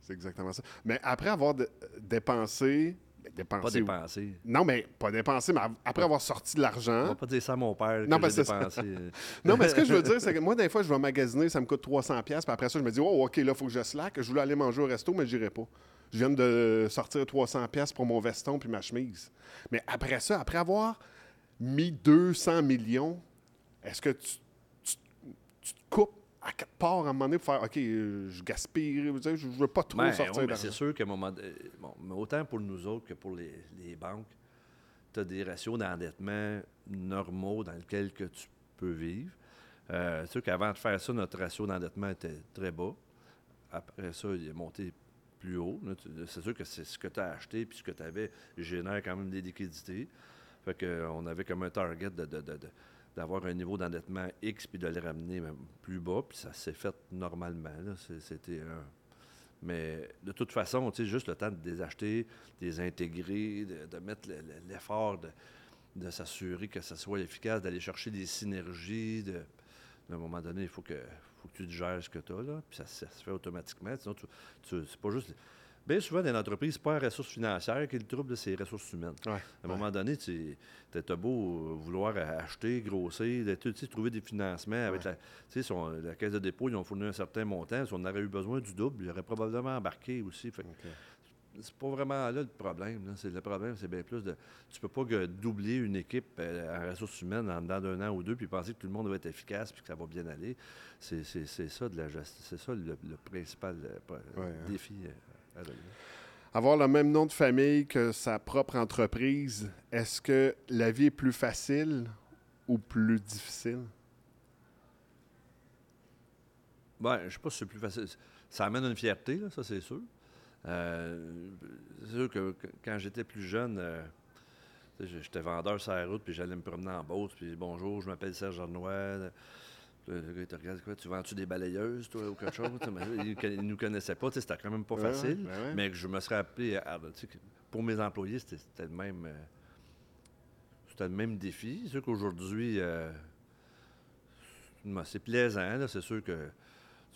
c'est exactement ça. Mais après avoir dépensé ben, dépensé. Pas dépensé. Non, mais pas dépensé, mais après avoir sorti de l'argent. On va pas dire ça à mon père. Non, que dépensé. non, mais ce que je veux dire, c'est que moi, des fois, je vais magasiner, ça me coûte 300$, puis après ça, je me dis, oh, OK, là, il faut que je slack. Je voulais aller manger au resto, mais je n'irai pas. Je viens de sortir 300$ pour mon veston puis ma chemise. Mais après ça, après avoir mis 200 millions, est-ce que tu, tu, tu te coupes à quelque part, à un moment donné, pour faire OK, je gaspille, je ne veux pas trop ben, sortir ouais, C'est sûr qu'à un moment bon, mais autant pour nous autres que pour les, les banques, tu as des ratios d'endettement normaux dans lesquels que tu peux vivre. Euh, c'est sûr qu'avant de faire ça, notre ratio d'endettement était très bas. Après ça, il est monté plus haut. C'est sûr que c'est ce que tu as acheté puis ce que tu avais génère quand même des liquidités. Fait qu'on avait comme un target de d'avoir un niveau d'endettement X puis de le ramener même plus bas, puis ça s'est fait normalement. C'était un... Mais de toute façon, juste le temps de les acheter, de les intégrer, de, mettre l'effort de, s'assurer que ça soit efficace, d'aller chercher des synergies. De, à un moment donné, il faut que, faut que tu gères ce que tu as, là, puis ça, se fait automatiquement. Sinon, tu, tu c'est pas juste Bien souvent, dans une entreprise, pas la ressource financière qui est le trouble, c'est les ressources humaines. à un moment donné, tu as beau vouloir acheter, grossir, trouver des financements. Avec la, la caisse de dépôt, ils ont fourni un certain montant. Si on aurait eu besoin du double, ils auraient probablement embarqué aussi. C'est pas vraiment là le problème. C'est, le problème, c'est bien plus de. Tu peux pas doubler une équipe euh, en ressources humaines en dedans d'un an ou deux puis penser que tout le monde va être efficace puis que ça va bien aller. C'est, ça de la C'est ça le, principal euh, hein. défi. Euh, avoir le même nom de famille que sa propre entreprise, est-ce que la vie est plus facile ou plus difficile? Ben, je sais pas si c'est plus facile. Ça amène une fierté, ça, c'est sûr. Euh, c'est sûr que quand j'étais plus jeune, euh, j'étais vendeur sur la route, puis j'allais me promener en Beauce, puis bonjour, je m'appelle Serge Arnois. Le gars, te regarde quoi, tu vends-tu des balayeuses, toi, ou quelque chose? il ne nous connaissait pas, c'était quand même pas facile. mais que je me serais appelé, pour mes employés, c'était le même. Euh, c'était le même défi. C'est sûr qu'aujourd'hui, euh, c'est plaisant. C'est sûr que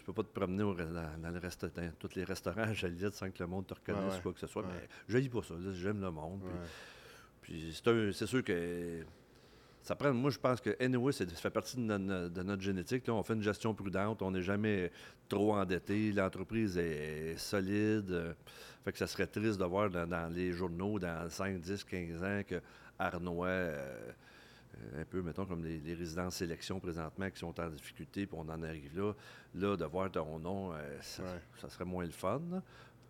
peux pas te promener au, dans, le restaurant, tous les restaurants à Joliette sans que le monde te reconnaisse ou quoi que ce soit. Mais je dis pas ça. J'aime le monde. Puis, c'est sûr que ça prend, moi, je pense que anyway, ça fait partie de, notre, génétique. Là. On fait une gestion prudente, on n'est jamais trop endetté, l'entreprise est solide. fait que ça serait triste de voir dans, les journaux, dans 5, 10, 15 ans, que Arnois, euh, un peu, mettons, comme les, résidences sélection présentement qui sont en difficulté, puis on en arrive là, là, de voir ton nom, euh, ça, serait moins le fun.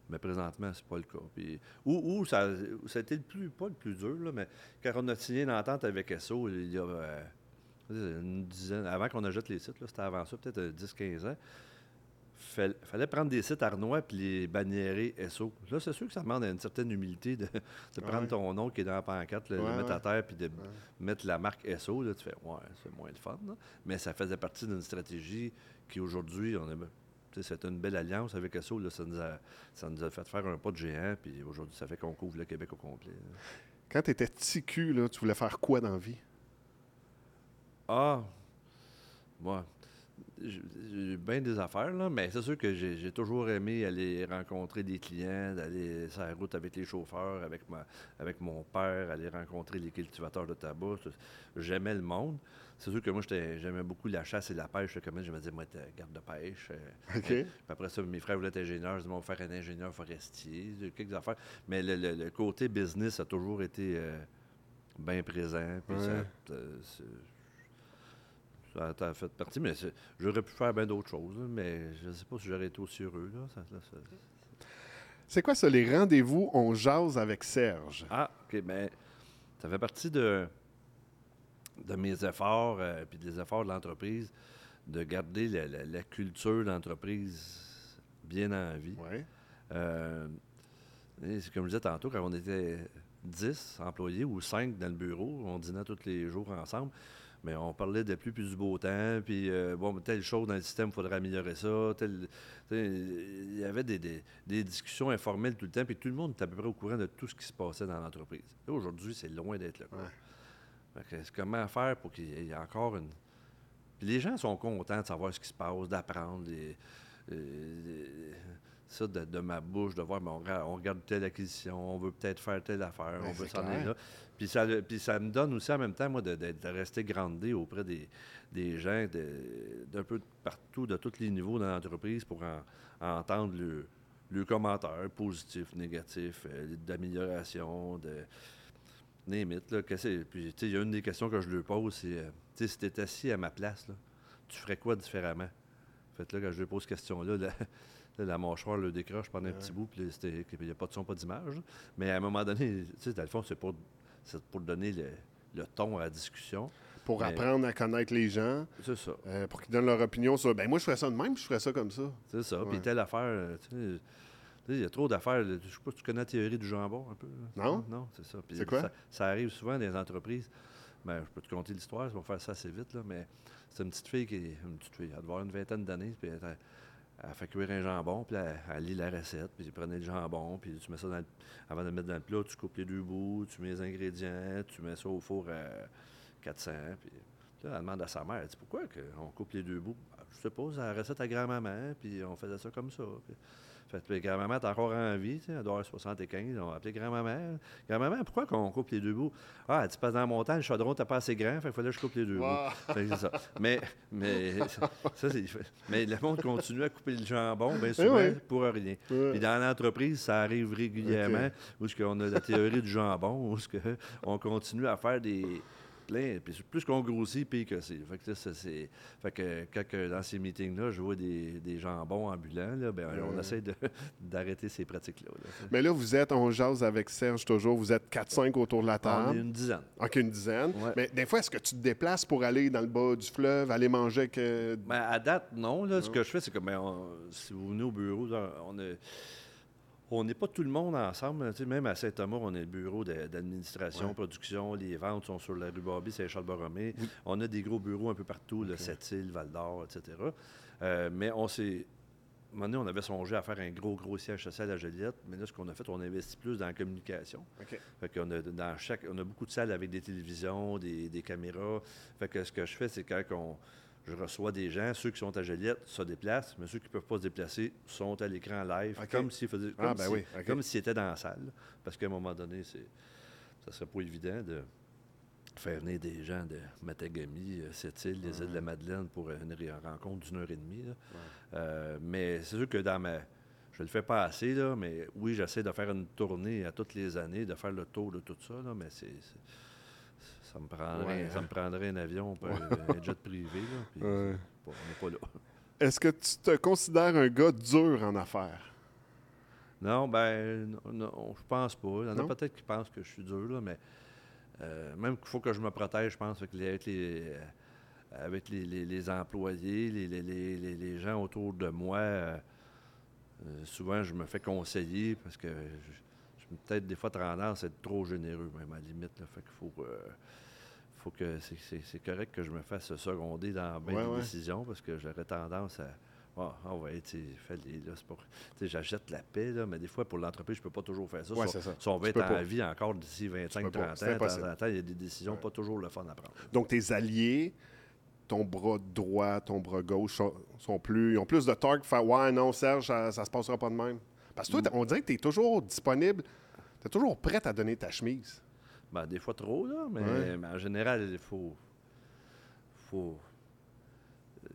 Mais présentement, c'est pas le cas. Puis, où, ça, ça, a été le plus, pas le plus dur, là, mais quand on a signé une entente avec SO, il y a euh, une dizaine, avant qu'on achète les sites, c'était avant ça, peut-être 10-15 ans, il fallait prendre des sites Arnois puis les banniérer SO. Là, c'est sûr que ça demande une certaine humilité de, prendre ton nom qui est dans la pancarte, le, mettre à terre puis de mettre la marque SO. Là, tu fais, ouais, c'est moins le fun. Mais ça faisait partie d'une stratégie qui, aujourd'hui, on a c'était une belle alliance avec SO. ça, nous a, ça nous a fait faire un pas de géant. Puis aujourd'hui, ça fait qu'on couvre le Québec au complet. Quand tu étais petit cul, là, tu voulais faire quoi dans la vie? Ah, moi, j'ai bien des affaires, là, mais c'est sûr que j'ai toujours aimé aller rencontrer des clients, d'aller sur la route avec les chauffeurs, avec, ma, avec mon père, aller rencontrer les cultivateurs de tabac. J'aimais le monde. C'est sûr que moi, j'aimais beaucoup la chasse et la pêche. Comme je me disais, moi, garde de pêche. Euh, puis après ça, mes frères voulaient être ingénieurs. Je disais, mon frère un ingénieur forestier. Quelques affaires. Mais le, côté business a toujours été euh, bien présent. Puis ça, a fait partie. Mais j'aurais pu faire bien d'autres choses. mais je ne sais pas si j'aurais été aussi heureux. c'est quoi ça, les rendez-vous On jase avec Serge? Ah, OK. Mais ça fait partie de de mes efforts, euh, puis des efforts de l'entreprise, de garder la, culture d'entreprise bien en vie. Euh, c'est comme je disais tantôt, quand on était 10 employés ou 5 dans le bureau, on dînait tous les jours ensemble, mais on parlait de plus plus du beau temps, puis euh, bon, telle chose dans le système, il faudrait améliorer ça. il y avait des, discussions informelles tout le temps, puis tout le monde était à peu près au courant de tout ce qui se passait dans l'entreprise. Aujourd'hui, c'est loin d'être le cas comment faire pour qu'il y ait encore une. Puis les gens sont contents de savoir ce qui se passe, d'apprendre ça de, ma bouche, de voir, on, regarde telle acquisition, on veut peut-être faire telle affaire, on veut s'en aller là. Puis ça, puis ça me donne aussi en même temps, moi, de, rester grandé auprès des, gens d'un peu partout, de tous les niveaux de l'entreprise pour entendre le, le commentaire positif, négatif, euh, d'amélioration, de Némite, là, que Puis, il y a une des questions que je lui pose, c'est, euh, si tu étais assis à ma place, là, tu ferais quoi différemment? Fait là, quand je lui pose cette question-là, la, la mâchoire le décroche pendant un petit bout, puis il n'y a pas de son, pas d'image. Mais à un moment donné, tu sais, dans le fond, c'est pour, pour donner le, ton à la discussion. Pour apprendre à connaître les gens. C'est ça. Euh, pour qu'ils donnent leur opinion sur, ben moi, je ferais ça de même, puis je ferais ça comme ça. C'est ça. Puis telle affaire, euh, tu sais, il y a trop d'affaires. Je ne sais pas si tu connais la théorie du jambon un peu. Non? Non, c'est ça. C'est quoi? Ça, arrive souvent dans les entreprises. Ben, je peux te conter l'histoire, ça va faire ça assez vite, là, mais c'est une petite fille qui est. Une petite fille, elle doit avoir une vingtaine d'années, puis elle, fait cuire un jambon, puis elle, lit la recette, puis tu prenais le jambon, puis tu mets ça dans le, avant de le mettre dans le plat, tu coupes les deux bouts, tu mets les ingrédients, tu mets ça au four à 400, puis elle demande à sa mère, elle dit pourquoi on coupe les deux bouts? Je c'est la recette à grand-maman, puis on faisait ça comme ça. Fait que grand-maman est encore en vie, elle doit avoir 75. On va appeler grand-maman. Grand-maman, pourquoi qu'on coupe les deux bouts? Ah, elle dit, pas dans mon temps, le chaudron n'était pas assez grand, fait qu'il fallait que je coupe les deux bouts. ça. Mais, mais, ça, mais le monde continue à couper le jambon, bien souvent, pour rien. Puis dans l'entreprise, ça arrive régulièrement, où ce qu'on a la théorie du jambon, où ce on continue à faire des plein. Puis plus qu'on grossit, pire que c'est. Fait que, c'est, fait que quand dans ces meetings-là, je vois des, des jambons ambulants, là, ben, on essaie d'arrêter ces pratiques-là. Mais là, vous êtes, on jase avec Serge toujours, vous êtes 4-5 autour de la table. On est une dizaine. OK, une dizaine. Mais des fois, est-ce que tu te déplaces pour aller dans le bas du fleuve, aller manger avec... Ben, à date, non. Là, Ce que je fais, c'est que ben, si vous venez au bureau, on a on n'est pas tout le monde ensemble. même à Saint-Thomas, on est le bureau d'administration, production, les ventes sont sur la rue Barbie, Saint-Charles-Borromée. On a des gros bureaux un peu partout, le Sept-Îles, Val-d'Or, etc. Euh, mais on s'est moment donné, on avait songé à faire un gros, gros siège social à Joliette, mais là, ce qu'on a fait, on investit plus dans la communication. Fait qu'on a, dans chaque, on a beaucoup de salles avec des télévisions, des, des caméras. Fait que ce que je fais, c'est quand on- je reçois des gens, ceux qui sont à Joliette se déplacent, mais ceux qui ne peuvent pas se déplacer sont à l'écran live, OK. comme s'ils faisaient, Ah, ben oui, comme s'ils étaient dans la salle. Parce qu'à un moment donné, c'est, ça serait pas évident de faire venir des gens de Matagami, euh, Sept-Îles, les îles de la Madeleine pour une ré- rencontre d'une heure et demie. là. Euh, mais c'est sûr que dans ma. Je le fais pas assez, là, mais oui, j'essaie de faire une tournée à toutes les années, de faire le tour de tout ça, là, mais c'est. Ça me, prendrait, Ouais, ça me prendrait un avion, pas un jet privé. Là, Ouais. pas- on n'est pas là. Est-ce que tu te considères un gars dur en affaires? Non, ben, non, non, je pense pas. Il y en a peut-être qui pensent que je suis dur, là, mais euh, même qu'il faut que je me protège, je pense, avec les, avec les, euh, avec les, les- les employés, les, les- les- les- les gens autour de moi. euh, euh, souvent, je me fais conseiller parce que je- j'ai peut-être des fois tendance à être trop généreux, même à la limite. Là, fait qu'il faut, euh, faut que c'est- correct que je me fasse seconder dans Ouais, des ouais. décisions parce que j'aurais tendance à. Ah, ah ouais, tu sais, j'achète la paix, là, mais des fois, pour l'entreprise, je peux pas toujours faire ça. Ouais, si, ça. on, si on veut Tu être en pas. vie encore d'ici 25-30 peux pas, ans, c'est de temps en temps, il y a des décisions pas toujours le fun à prendre. Donc, tes alliés, ton bras droit, ton bras gauche, sont, sont plus, ils ont plus de torque pour faire Ouais, non, Serge, ça, ça se passera pas de même. Parce que toi, on dirait que tu es toujours disponible, tu es toujours prêt à donner ta chemise. Ben, des fois trop, là, mais, Ouais. mais en général, il faut. faut euh,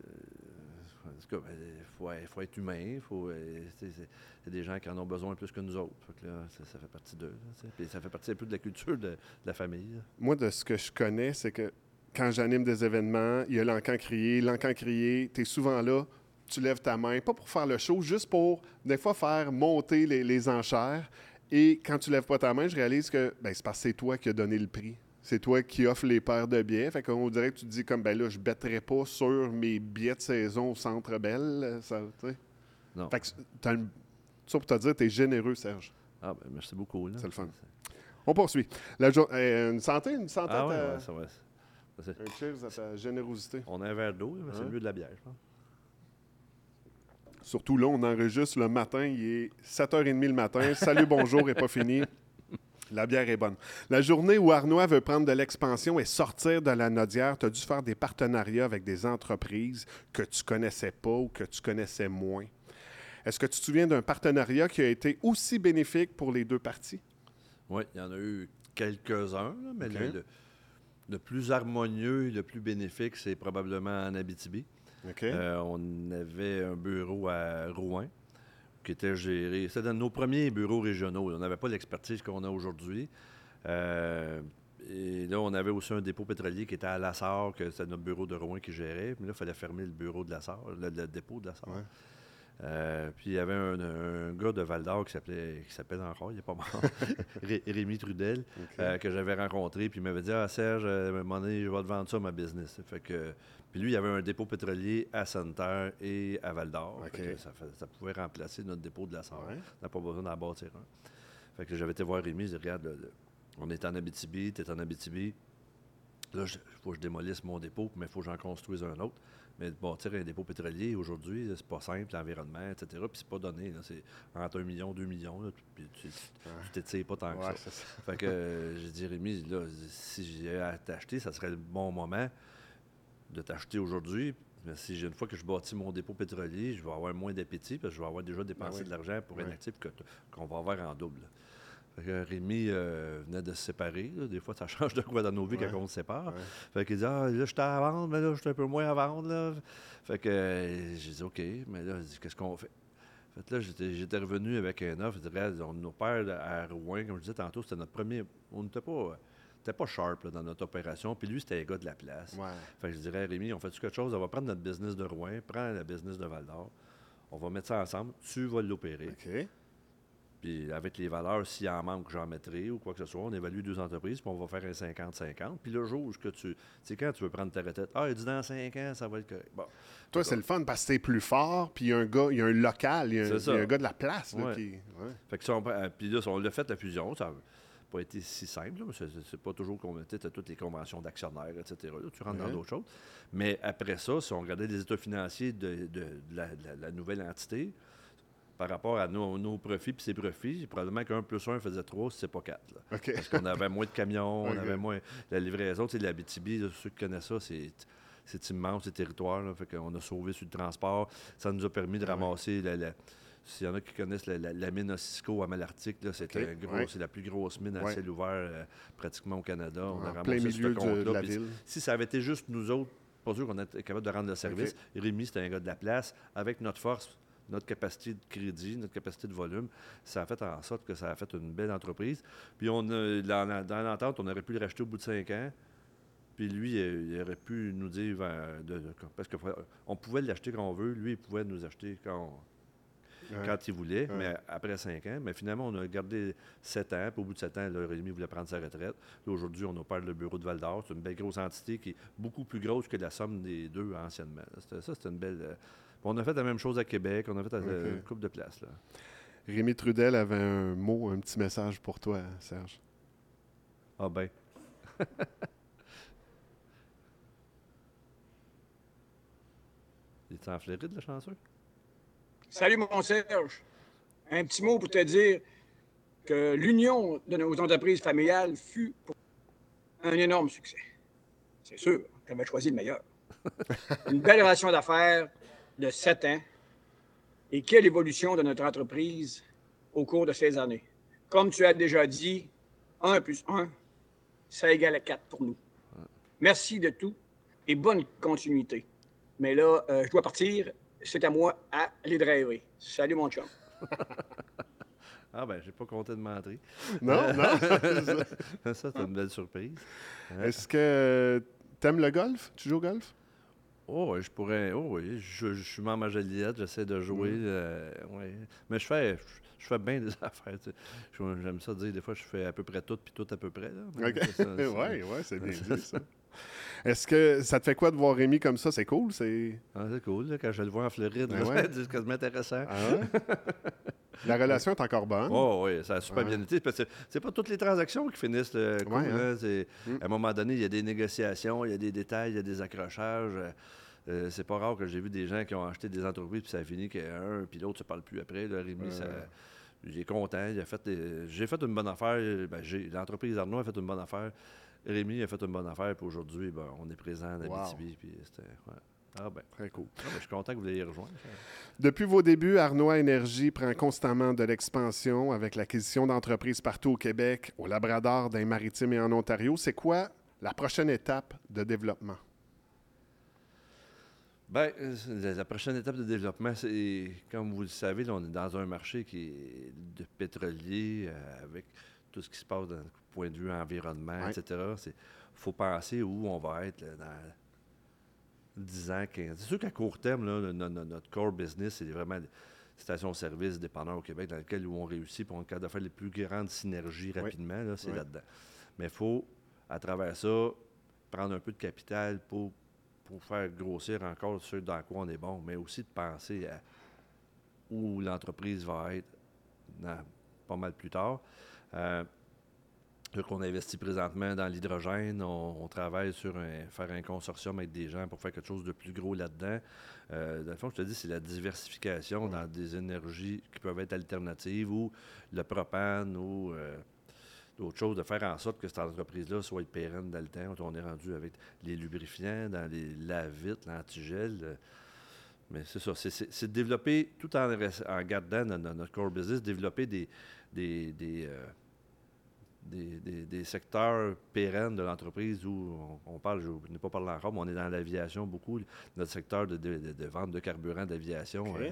ben, il faut, faut être humain. il Faut, euh, c'est- il y a des gens qui en ont besoin plus que nous autres. Fait que là, ça, ça fait partie d'eux. Puis ça fait partie un peu de la culture de, de la famille. là. Moi, de ce que je connais, c'est que quand j'anime des événements, il y a l'encan crié, l'encan crié, tu es souvent là, tu lèves ta main, pas pour faire le show, juste pour, des fois, faire monter les, les enchères. Et quand tu lèves pas ta main, je réalise que ben, c'est parce que c'est toi qui as donné le prix. C'est toi qui offre les paires de billets. Fait qu'on dirait que tu te dis comme, ben là, je ne bêterai pas sur mes billets de saison au Centre Bell. Ça, tu sais. Non. Fait que t'as une- ça pour te dire, tu es généreux, Serge. Ah, ben, merci beaucoup. C'est le fun. On poursuit. La jour- euh, une santé, une santé. Ah, à ouais, ta- ouais, ça va. Ça, c'est- Un cheers à ta générosité. On a un verre d'eau, mais c'est Ouais. mieux de la bière, je pense. Surtout là, on enregistre le matin, il est 7h30 le matin. Salut, bonjour, est pas fini. La bière est bonne. La journée où Arnois veut prendre de l'expansion et sortir de la Nodière, tu as dû faire des partenariats avec des entreprises que tu connaissais pas ou que tu connaissais moins. Est-ce que tu te souviens d'un partenariat qui a été aussi bénéfique pour les deux parties? Oui, il y en a eu quelques-uns, mais OK. le, le- le plus harmonieux et le plus bénéfique, c'est probablement en Abitibi. Euh, on avait un bureau à Rouen qui était géré. C'était dans nos premiers bureaux régionaux. On n'avait pas l'expertise qu'on a aujourd'hui. Euh, et là, on avait aussi un dépôt pétrolier qui était à Lassar, que c'était notre bureau de Rouen qui gérait. Mais là, il fallait fermer le bureau de Lassar, le, le dépôt de Lassar. Ouais. Euh, puis il y avait un, un gars de Val d'Or qui s'appelait qui s'appelle encore, il n'est pas mort, Ré- Rémi Trudel, euh, que j'avais rencontré, puis il m'avait dit Ah Serge, euh, à un moment donné, je vais te vendre ça, ma business. Fait que, puis lui, il y avait un dépôt pétrolier à Santerre et à Val d'Or. Ça, pouvait remplacer notre dépôt de la Sarre. Ouais. On n'a pas besoin d'en bâtir un. Fait que j'avais été voir Rémi, je dis Regarde, on est en Abitibi, tu es en Abitibi. Là, il faut que je démolisse mon dépôt, mais il faut que j'en construise un autre. Mais de bâtir un dépôt pétrolier aujourd'hui, c'est pas simple, l'environnement, etc. Puis c'est pas donné. là. C'est entre 1 million, 2 millions. Là, puis tu tu t'étires pas tant que Ouais, ça. Fait que euh, j'ai dit, Rémi, là, si j'ai à t'acheter, ça serait le bon moment de t'acheter aujourd'hui. Mais si j'ai une fois que je bâtis mon dépôt pétrolier, je vais avoir moins d'appétit parce que je vais avoir déjà dépensé oui. de l'argent pour un Ouais. actif que t- qu'on va avoir en double. Rémi euh, venait de se séparer. là. Des fois, ça change de quoi dans nos vies Ouais. quand on se sépare. Ouais. Fait qu'il dit Ah, là, j'étais à vendre, mais là, je suis un peu moins à vendre. Là. Fait que euh, j'ai dit OK, mais là, qu'est-ce qu'on fait? Fait là, j'étais, j'étais revenu avec un offre. Je dirais, on nos pères à Rouen, comme je disais tantôt, c'était notre premier. On n'était pas. Pas sharp là, dans notre opération. Puis lui, c'était un gars de la place. Ouais. Fait que je dirais, Rémi, on fait quelque chose? On va prendre notre business de Rouen, prends le business de Val d'Or. On va mettre ça ensemble. Tu vas l'opérer. OK. Puis avec les valeurs, s'il en manque, j'en mettrai ou quoi que ce soit. On évalue deux entreprises, puis on va faire un 50-50. Puis le jour où que tu. Tu sais, quand tu veux prendre ta retraite, ah, il dit dans 5 ans, ça va être correct. Bon. Toi, c'est le fun parce que c'est plus fort, puis il y a un gars, il y a un local, il y a un, y a gars de la place. Là, Ouais. qui, ouais. Fait que ça, on, prend- puis là, on l'a fait la fusion. Ça, pas été si simple. C'est pas toujours qu'on as toutes les conventions d'actionnaires, etc. tu rentres dans d'autres choses. Mais après ça, si on regardait les états financiers de, la, nouvelle entité, par rapport à nos, profits et ses profits, probablement qu'un plus un faisait trois, c'est pas quatre. Parce qu'on avait moins de camions, on avait moins. La livraison, tu sais, la BTB, ceux qui connaissent ça, c'est c'est immense, ces territoires. Là, fait qu'on a sauvé sur le transport. Ça nous a permis de ramasser la, s'il y en a qui connaissent la, mine Cisco à Malartic, c'est c'est la plus grosse mine à ciel ouvert euh, pratiquement au Canada. On a ramassé ce compte-là. Si ça avait été juste nous autres, pas sûr qu'on était capable de rendre le service. Rémi, c'était un gars de la place. Avec notre force, notre capacité de crédit, notre capacité de volume, ça a fait en sorte que ça a fait une belle entreprise. Puis on dans, l'entente, on aurait pu le racheter au bout de cinq ans. Puis lui, il aurait pu nous dire, parce qu'on pouvait l'acheter quand on veut, lui, il pouvait nous acheter quand on, quand il voulait, mais après cinq ans. Mais finalement, on a gardé sept ans. Puis au bout de sept ans, là, Rémi voulait prendre sa retraite. Aujourd'hui, on opère le bureau de Val d'Or. C'est une belle grosse entité qui est beaucoup plus grosse que la somme des deux anciennement. Ça, c'était une belle. Euh, on a fait la même chose à Québec. On a fait une coupe de place. Là. Rémi Trudel avait un mot, un petit message pour toi, Serge. Ah ben. Il est en Floride, le chanceux? Salut, mon Serge. Un petit mot pour te dire que l'union de nos entreprises familiales fut un énorme succès. C'est sûr, j'avais choisi le meilleur. Une belle relation d'affaires de sept ans. Et quelle évolution de notre entreprise au cours de ces années. Comme tu as déjà dit, 1 plus 1, ça égale à 4 pour nous. Merci de tout et bonne continuité. Mais là, euh, je dois partir c'est à moi à les driver. Salut, mon chum. ah, ben, j'ai pas compté de mentir. Non, non. ça, c'est une belle surprise. Est-ce que tu aimes le golf? Tu joues au golf? Oh, je pourrais. Oh, oui. Je, je suis membre à Joliette, j'essaie de jouer. Mm. Euh, Mais je fais. Je fais bien des affaires. J'aime ça dire, des fois, je fais à peu près tout, puis tout à peu près. Oui, oui, c'est bien dit, ça. Est-ce que ça te fait quoi de voir Rémi comme ça? C'est cool? C'est ah, cool. quand je le vois en Floride, ben c'est quasiment intéressant. Ah La relation est encore bonne. Oh oui, ça a super bien été. C'est pas toutes les transactions qui finissent le coup. Hein. Mm. À un moment donné, il y a des négociations, il y a des détails, il y a des accrochages. Euh, c'est pas rare que j'ai vu des gens qui ont acheté des entreprises puis ça a fini qu'un puis l'autre ne se parle plus après. Rémi, ça, j'ai content. J'ai fait, j'ai fait une bonne affaire. Ben, l'entreprise Arnaud a fait une bonne affaire. Rémi a fait une bonne affaire, puis aujourd'hui, ben, on est présent à Abitibi. Puis c'était, Ah ben. Très cool. Ah, ben, je suis content que vous l'ayez rejoint. Depuis vos débuts, Arnois Énergie prend constamment de l'expansion avec l'acquisition d'entreprises partout au Québec, au Labrador, dans les maritimes et en Ontario. C'est quoi la prochaine étape de développement? Bien, euh, la prochaine étape de développement, c'est, comme vous le savez, on est dans un marché qui est de pétrolier euh, avec tout ce qui se passe d'un point de vue environnement, etc. Il faut penser où on va être dans 10 ans, 15 C'est sûr qu'à court terme, notre, core business, c'est vraiment stations-service dépendants au Québec dans lesquelles on réussit pour on est capable de faire les plus grandes synergies rapidement. c'est là-dedans. Mais il faut, à travers ça, prendre un peu de capital pour, pour faire grossir encore ce dans quoi on est bon, mais aussi de penser à où l'entreprise va être pas mal plus tard. Euh, on investit présentement dans l'hydrogène. On, travaille sur faire un consortium avec des gens pour faire quelque chose de plus gros là-dedans. Euh, dans le fond, je te dis, c'est la diversification dans des énergies qui peuvent être alternatives ou le propane ou euh, d'autres choses, de faire en sorte que cette entreprise-là soit pérenne dans le temps. On est rendu avec les lubrifiants, dans les lave-vitres, l'antigel. mais c'est ça, c'est de développer, tout en, gardant notre core business, développer des, euh, des, secteurs pérennes de l'entreprise où on, parle, je n'ai pas parlé encore, mais on est dans l'aviation beaucoup. Notre secteur de, vente de carburant d'aviation, euh,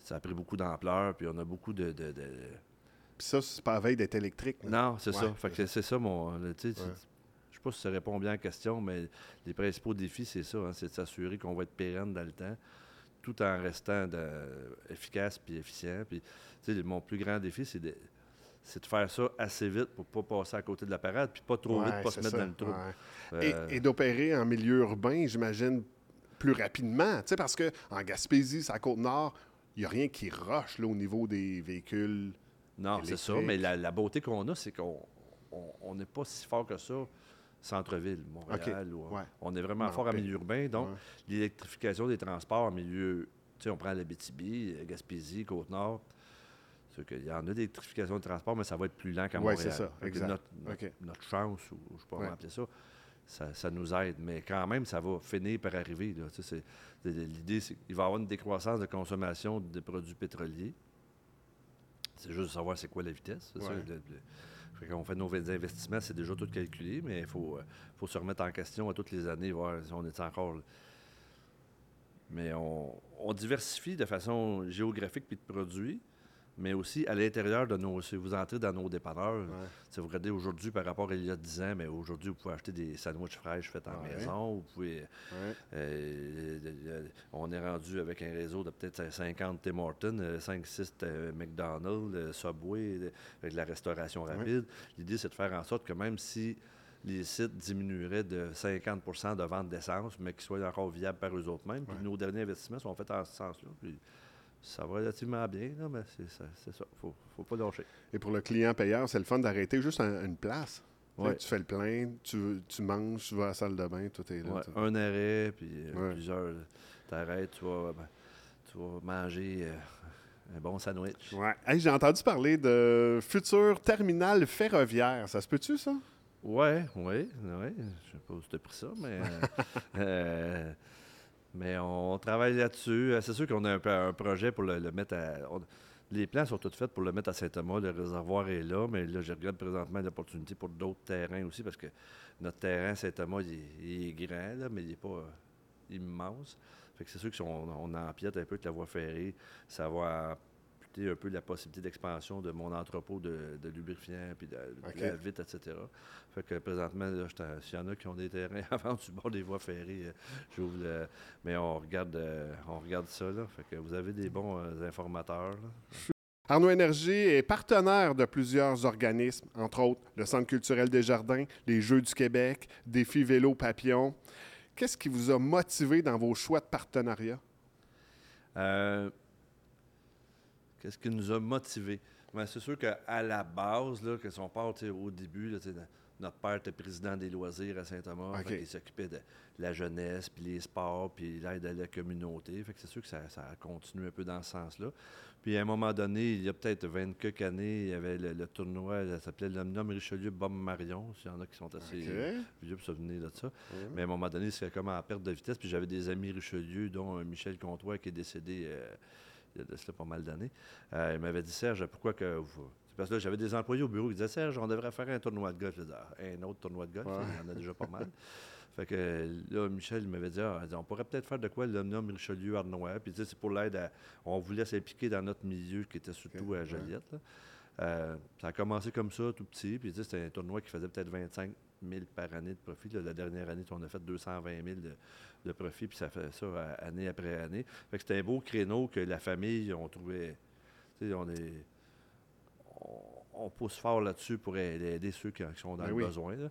ça a pris beaucoup d'ampleur, puis on a beaucoup de. Puis ça, c'est pas à veille d'être électrique. Non, c'est ça. c'est ça mon. je ne sais pas si ça répond bien à la question, mais les principaux défis, c'est ça. Hein, c'est de s'assurer qu'on va être pérenne dans le temps, tout en restant efficace puis efficient. Puis, mon plus grand défi, c'est de c'est de faire ça assez vite pour ne pas passer à côté de la parade, puis pas trop vite, pas se mettre dans le trou. Euh, et, d'opérer en milieu urbain, j'imagine, plus rapidement, parce qu'en Gaspésie, c'est à Côte-Nord, il n'y a rien qui roche au niveau des véhicules. Non, c'est ça, mais la, beauté qu'on a, c'est qu'on on n'est pas si fort que ça centre-ville, Montréal. Ouais. On est vraiment Non, fort en milieu urbain. Donc, ouais. l'électrification des transports en milieu, tu sais, on prend la BTB, Gaspésie, Côte-Nord. Qu'il y en a des transports, mais ça va être plus lent qu'à Montréal. c'est ça, exact. Notre, notre- OK. notre chance, ou je ne sais pas Ouais. comment appeler ça, ça, ça nous aide. Mais quand même, ça va finir par arriver. Tu sais, L'idée, c'est qu'il va y avoir une décroissance de consommation de produits pétroliers. C'est juste de savoir c'est quoi la vitesse. ça, le- le- fait nos investissements, c'est déjà tout calculé, mais il faut, euh, faut se remettre en question à toutes les années, voir si on est encore. Mais on, on diversifie de façon géographique puis de produits, mais aussi à l'intérieur de nos. Si vous entrez dans nos dépanneurs, Ouais. si vous regardez aujourd'hui par rapport à il y a 10 ans, mais aujourd'hui, vous pouvez acheter des sandwichs fraîches faits en Ouais. maison. Vous pouvez. Ouais. euh, on est rendu avec un réseau de peut-être 50 Tim Hortons, 5-6 McDonald's, euh, Subway, euh, avec de la restauration rapide. L'idée, c'est de faire en sorte que même si les sites diminueraient de 50% de vente d'essence, mais qu'ils soient encore viables par eux autres mêmes. Puis nos derniers investissements sont faits en ce sens-là. Puis ça va relativement bien, là, mais c'est ça. Il ne faut pas lâcher. Et pour le client payeur, c'est le fun d'arrêter juste une place. Ouais. Tu fais le plein, tu, tu manges, tu vas à la salle de bain, tout est là. Ouais, un arrêt, puis euh, Ouais. plusieurs. T'arrêtes, tu vas, ben, tu vas manger euh, un bon sandwich. Ouais. Hey, J'ai entendu parler de futur terminal ferroviaire. Ça se peut-tu, ça? Ouais, oui, oui. Je sais pas où tu as pris ça, mais. euh, mais on travaille là-dessus. Euh, C'est sûr qu'on a un, un projet pour le, mettre à. les plans sont tous faits pour le mettre à Saint-Thomas. Le réservoir est là, mais là, je regarde présentement l'opportunité pour d'autres terrains aussi, parce que notre terrain Saint-Thomas, il est grand, là, mais il n'est pas euh, immense. Fait que c'est sûr que si on, on empiète un peu avec la voie ferrée, ça va un peu la possibilité d'expansion de mon entrepôt de, de lubrifiants, puis de, la vitre, etc. Fait que présentement, s'il y en a qui ont des terrains avant du bord des voies ferrées, euh, j'ouvre le. Mais on regarde, euh, on regarde ça, là. Fait que vous avez des bons euh, informateurs, là. Arnaud Énergie est partenaire de plusieurs organismes, entre autres le Centre culturel des Jardins, les Jeux du Québec, Défi Vélo Papillon. Qu'est-ce qui vous a motivé dans vos choix de partenariat? Euh, Qu'est-ce qui nous a motivés? Ben, c'est sûr qu'à la base, là, que si on part au début, là, notre père était président des loisirs à Saint-Thomas. Qu'il s'occupait de la jeunesse, puis les sports, puis l'aide à la communauté. Fait que c'est sûr que ça, continué un peu dans ce sens-là. Puis à un moment donné, il y a peut-être 20 quelques années, il y avait le, le tournoi, ça s'appelait l'Omnium Richelieu Bob Marion. S'il y en a qui sont assez vieux pour se souvenir de ça. Mais à un moment donné, c'était comme en perte de vitesse. Puis j'avais des amis Richelieu, dont un Michel Comtois qui est décédé euh, il y a de cela pas mal d'années. Euh, il m'avait dit Serge, pourquoi que vous. C'est Parce que là, j'avais des employés au bureau qui disaient Serge, on devrait faire un tournoi de golf. Je disais, Ah, un autre tournoi de golf, Ouais. il y en a déjà pas mal. Fait que là, Michel il m'avait dit, Ah, on pourrait peut-être faire de quoi l'Omnium Richelieu Arnois. Puis c'est pour l'aide à. On voulait s'impliquer dans notre milieu qui était surtout à. Joliette. là. Euh, ça a commencé comme ça, tout petit. Puis c'était un tournoi qui faisait peut-être 25 000 par année de profit. Là, la dernière année, on a fait 220 000 de, de profit. Puis ça fait ça euh, année après année. Fait que c'était un beau créneau que la famille, on trouvait. On est. On, on pousse fort là-dessus pour aider, ceux qui, sont dans Ben le oui. besoin. là.